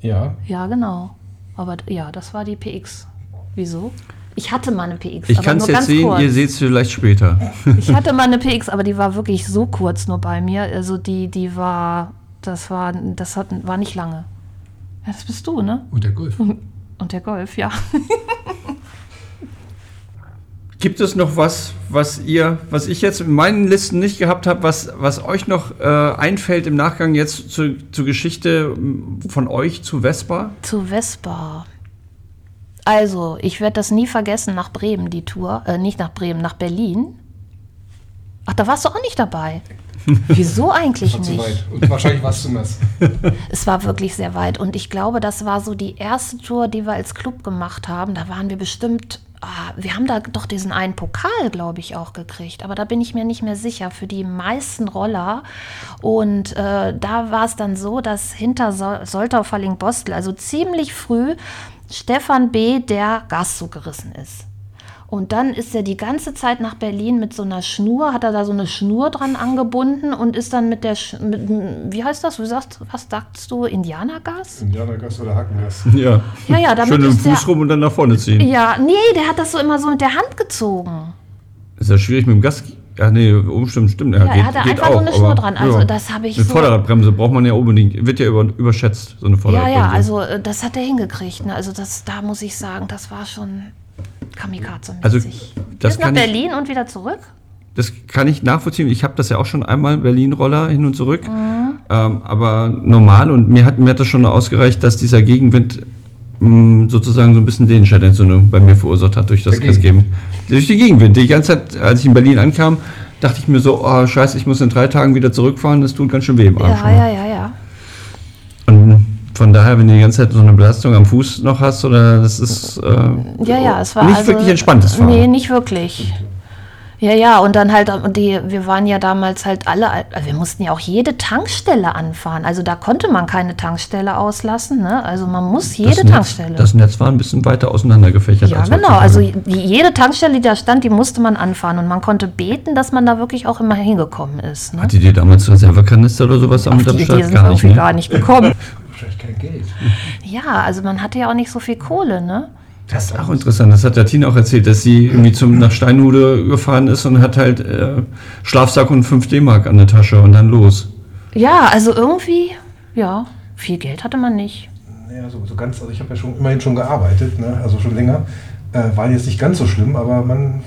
Ja. Ja, genau. Aber ja, das war die PX. Wieso? Ich hatte mal eine PX. Ich kann es jetzt sehen, kurz. ihr seht es vielleicht später. Ich hatte mal eine PX, aber die war wirklich so kurz nur bei mir. Also die, die war, das war, das hat, war nicht lange. Ja, das bist du, ne? Und der Golf. Und der Golf, ja. Gibt es noch was, was ihr, was ich jetzt in meinen Listen nicht gehabt habe, was, was euch noch äh, einfällt im Nachgang jetzt zu, zur Geschichte von euch zu Vespa? Zu Vespa. Also, ich werde das nie vergessen nach Bremen, die Tour. Äh, nicht nach Bremen, nach Berlin. Ach, da warst du auch nicht dabei. Wieso eigentlich War zu nicht? weit. Und wahrscheinlich war es zu nass. Es war wirklich sehr weit und ich glaube, das war so die erste Tour, die wir als Club gemacht haben. Da waren wir bestimmt, ah, wir haben da doch diesen einen Pokal, glaube ich, auch gekriegt. Aber da bin ich mir nicht mehr sicher für die meisten Roller. Und äh, da war es dann so, dass hinter Sol Soltau-Falling-Bostel, also ziemlich früh, Stefan B., der Gaszug gerissen ist. Und dann ist er die ganze Zeit nach Berlin mit so einer Schnur, hat er da so eine Schnur dran angebunden und ist dann mit der, Sch mit, wie heißt das, du sagst, was sagst du, Indianergas? Indianergas oder Hackengas. Ja. Ja, ja, damit Schön im Fuß rum und dann nach vorne ziehen. ja, nee, der hat das so immer so mit der Hand gezogen. Ist ja schwierig mit dem Gas. Ja, nee, umstimmt, stimmt. Ja, er hatte einfach so eine Schnur dran. Also das habe ich Eine so- Vorderradbremse braucht man ja unbedingt. Wird ja über, überschätzt, so eine Ja, Vorderradbremse. ja, also äh, das hat er hingekriegt. Ne? Also das, da muss ich sagen, das war schon kamikaze-mäßig. Also, das Bis nach kann ich- Berlin und wieder zurück? Das kann ich nachvollziehen. Ich habe das ja auch schon einmal Berlin-Roller hin und zurück. Mhm. Ähm, aber normal und mir hat, mir hat das schon ausgereicht, dass dieser Gegenwind mh, sozusagen so ein bisschen Sehenscheidenentzündung bei mir verursacht hat durch das Gasgeben. Durch den Gegenwind. Die ganze Zeit, als ich in Berlin ankam, dachte ich mir so, oh scheiße, ich muss in drei Tagen wieder zurückfahren, das tut ganz schön weh im Arm. Ja, ja, ja, ja. Und von daher, wenn du die ganze Zeit so eine Belastung am Fuß noch hast, oder das ist äh, Ja, ja, es war nicht also, wirklich entspanntes Fahren. Nee, nicht wirklich. Ja, ja, und dann halt, die, wir waren ja damals halt alle, also wir mussten ja auch jede Tankstelle anfahren. Also da konnte man keine Tankstelle auslassen, ne? Also man muss jede das Netz, Tankstelle. Das Netz war ein bisschen weiter auseinander gefächert. ja, als genau. Also die, jede Tankstelle, die da stand, die musste man anfahren. Und man konnte beten, dass man da wirklich auch immer hingekommen ist. Ne? Hattet ihr damals Reservekanister oder sowas am die Start? Idee sind wir irgendwie ne? gar nicht gekommen. Wahrscheinlich kein Geld. Ja, also man hatte ja auch nicht so viel Kohle, ne? Das ist auch interessant. Das hat der Tina auch erzählt, dass sie irgendwie zum, nach Steinhude gefahren ist und hat halt äh, Schlafsack und 5 D-Mark an der Tasche und dann los. Ja, also irgendwie, ja, viel Geld hatte man nicht. Naja, so, so ganz, also ich habe ja schon immerhin schon gearbeitet, ne? also schon länger. Äh, war jetzt nicht ganz so schlimm, aber man,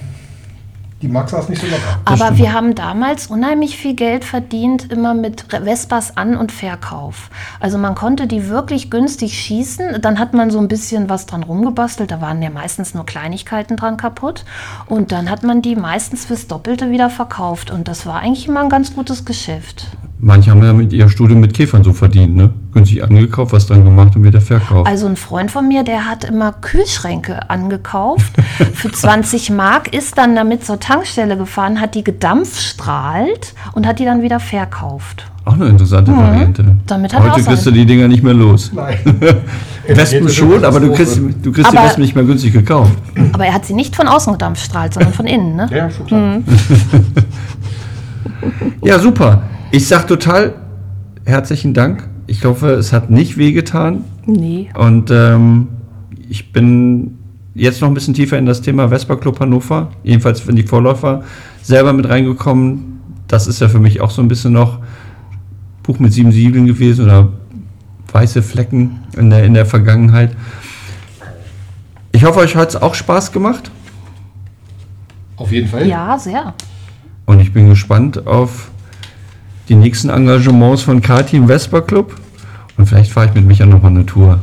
die Max saß nicht so locker. Aber wir haben damals unheimlich viel Geld verdient, immer mit Vespas An- und Verkauf. Also man konnte die wirklich günstig schießen. Dann hat man so ein bisschen was dran rumgebastelt. Da waren ja meistens nur Kleinigkeiten dran kaputt. Und dann hat man die meistens fürs Doppelte wieder verkauft. Und das war eigentlich immer ein ganz gutes Geschäft. Manche haben ja mit ihr Studium mit Käfern so verdient, ne? Günstig angekauft, was dran gemacht und wieder verkauft. Also ein Freund von mir, der hat immer Kühlschränke angekauft für 20 Mark, ist dann damit zur Tankstelle gefahren, hat die gedampfstrahlt und hat die dann wieder verkauft. auch eine interessante Variante. Mhm. Damit hat er Heute kriegst du die Dinger nicht mehr los. Nein. Wespen schon, aber du kriegst, du kriegst die Aber- Wespen nicht mehr günstig gekauft. Aber er hat sie nicht von außen gedampfstrahlt, sondern von innen, ne? Ja, schon klar. Ja, super. Ich sag total herzlichen Dank. Ich hoffe, es hat nicht wehgetan. Nee. Und ähm, ich bin jetzt noch ein bisschen tiefer in das Thema Vespa Club Hannover, jedenfalls in die Vorläufer, selber mit reingekommen. Das ist ja für mich auch so ein bisschen noch Buch mit sieben Siegeln gewesen oder weiße Flecken in der, in der Vergangenheit. Ich hoffe, euch hat es auch Spaß gemacht Auf jeden Fall. Ja, sehr. und ich bin gespannt auf die nächsten Engagements von Kati im Vespa Club und vielleicht fahre ich mit Micha nochmal eine Tour.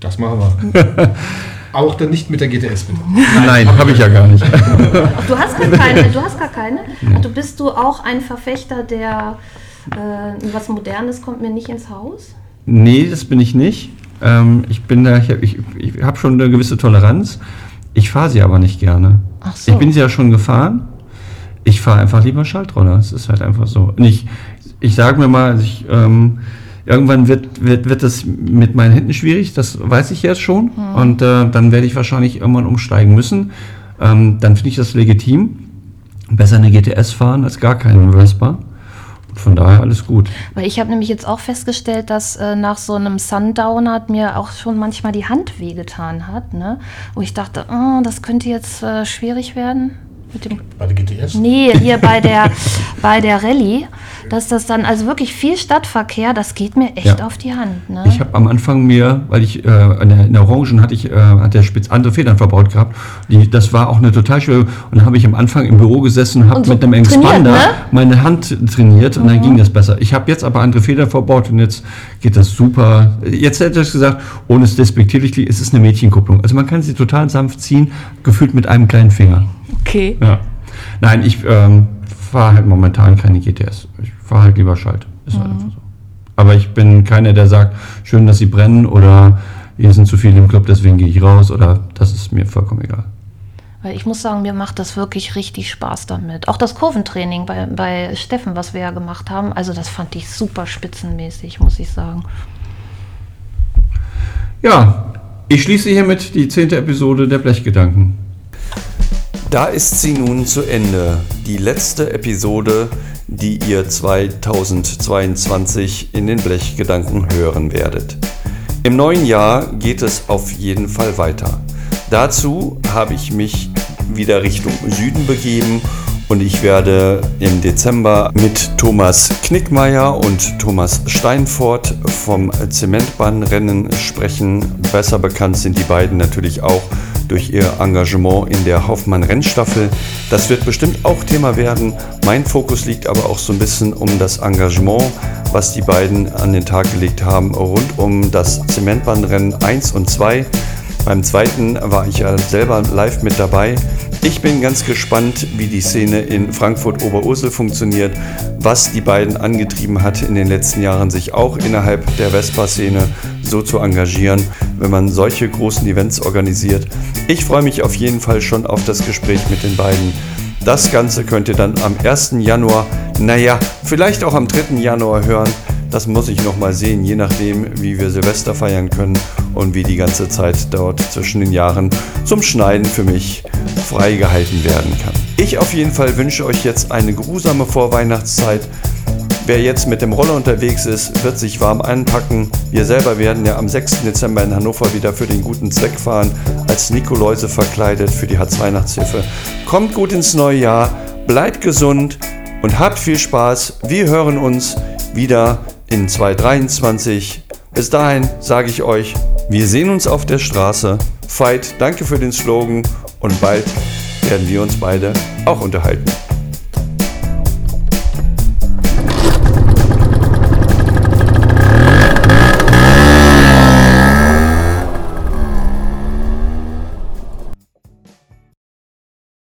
Das machen wir. Auch dann nicht mit der GTS bitte. Nein, habe ich ja gar nicht. Du hast gar keine, du hast gar keine. Du bist du auch ein Verfechter der äh, was Modernes kommt mir nicht ins Haus? Nee, das bin ich nicht. Ähm, ich bin da, ich habe ich, ich hab schon eine gewisse Toleranz. Ich fahre sie aber nicht gerne. Ach so. Ich bin sie ja schon gefahren. Ich fahre einfach lieber Schaltroller. Es ist halt einfach so. Und ich, ich sage mir mal, also ich, ähm, irgendwann wird, wird, wird das mit meinen Händen schwierig. Das weiß ich jetzt schon. Und äh, dann werde ich wahrscheinlich irgendwann umsteigen müssen. Ähm, dann finde ich das legitim. Besser eine GTS fahren als gar keinen Vespa. Und von daher alles gut. Weil ich habe nämlich jetzt auch festgestellt, dass äh, nach so einem Sundowner hat mir auch schon manchmal die Hand wehgetan hat, ne? Wo ich dachte, oh, das könnte jetzt äh, schwierig werden mit dem Bei der GTS? Nee, hier bei der, bei der Rallye, dass das dann, also wirklich viel Stadtverkehr, das geht mir echt Ja. auf die Hand. Ne? Ich habe am Anfang mir, weil ich äh, in, der, in der Orangen hatte ich, äh, hat der Spitz andere Federn verbaut gehabt. Die, das war auch eine total schwere. Und dann habe ich am Anfang im Büro gesessen und habe so mit einem Expander ne? meine Hand trainiert und dann ging das besser. Ich habe jetzt aber andere Federn verbaut und jetzt geht das super. Jetzt hätte ich gesagt, ohne es despektierlich, es ist eine Mädchenkupplung. Also man kann sie total sanft ziehen, gefühlt mit einem kleinen Finger. Okay. Ja. Nein, ich ähm, fahre halt momentan keine GTS. Ich fahre halt lieber Schalt. Ist halt einfach so. Aber ich bin keiner, der sagt, schön, dass sie brennen oder hier sind zu viele im Club, deswegen gehe ich raus oder das ist mir vollkommen egal. Weil ich muss sagen, mir macht das wirklich richtig Spaß damit. Auch das Kurventraining bei, bei Steffen, was wir ja gemacht haben, also das fand ich super spitzenmäßig, muss ich sagen. Ja, ich schließe hiermit die zehnte Episode der Blechgedanken. Da ist sie nun zu Ende. Die letzte Episode, die ihr 2022 in den Blechgedanken hören werdet. Im neuen Jahr geht es auf jeden Fall weiter. Dazu habe ich mich wieder Richtung Süden begeben und ich werde im Dezember mit Thomas Knickmeier und Thomas Steinfort vom Zementbahnrennen sprechen. Besser bekannt sind die beiden natürlich auch durch ihr Engagement in der Hoffmann-Rennstaffel. Das wird bestimmt auch Thema werden. Mein Fokus liegt aber auch so ein bisschen um das Engagement, was die beiden an den Tag gelegt haben, rund um das Zementbahnrennen 1 und 2. Beim zweiten war ich ja selber live mit dabei. Ich bin ganz gespannt, wie die Szene in Frankfurt-Oberursel funktioniert, was die beiden angetrieben hat in den letzten Jahren, sich auch innerhalb der Vespa-Szene so zu engagieren, wenn man solche großen Events organisiert. Ich freue mich auf jeden Fall schon auf das Gespräch mit den beiden. Das Ganze könnt ihr dann am 1. Januar, naja, vielleicht auch am 3. Januar hören. Das muss ich noch mal sehen, je nachdem, wie wir Silvester feiern können und wie die ganze Zeit dort zwischen den Jahren zum Schneiden für mich freigehalten werden kann. Ich auf jeden Fall wünsche euch jetzt eine geruhsame Vorweihnachtszeit. Wer jetzt mit dem Roller unterwegs ist, wird sich warm einpacken. Wir selber werden ja am 6. Dezember in Hannover wieder für den guten Zweck fahren, als Nikoläuse verkleidet für die Hartz-Weihnachtshilfe. Kommt gut ins neue Jahr, bleibt gesund und habt viel Spaß. Wir hören uns wieder in 2023. Bis dahin sage ich euch, wir sehen uns auf der Straße. Fight, danke für den Slogan und bald werden wir uns beide auch unterhalten.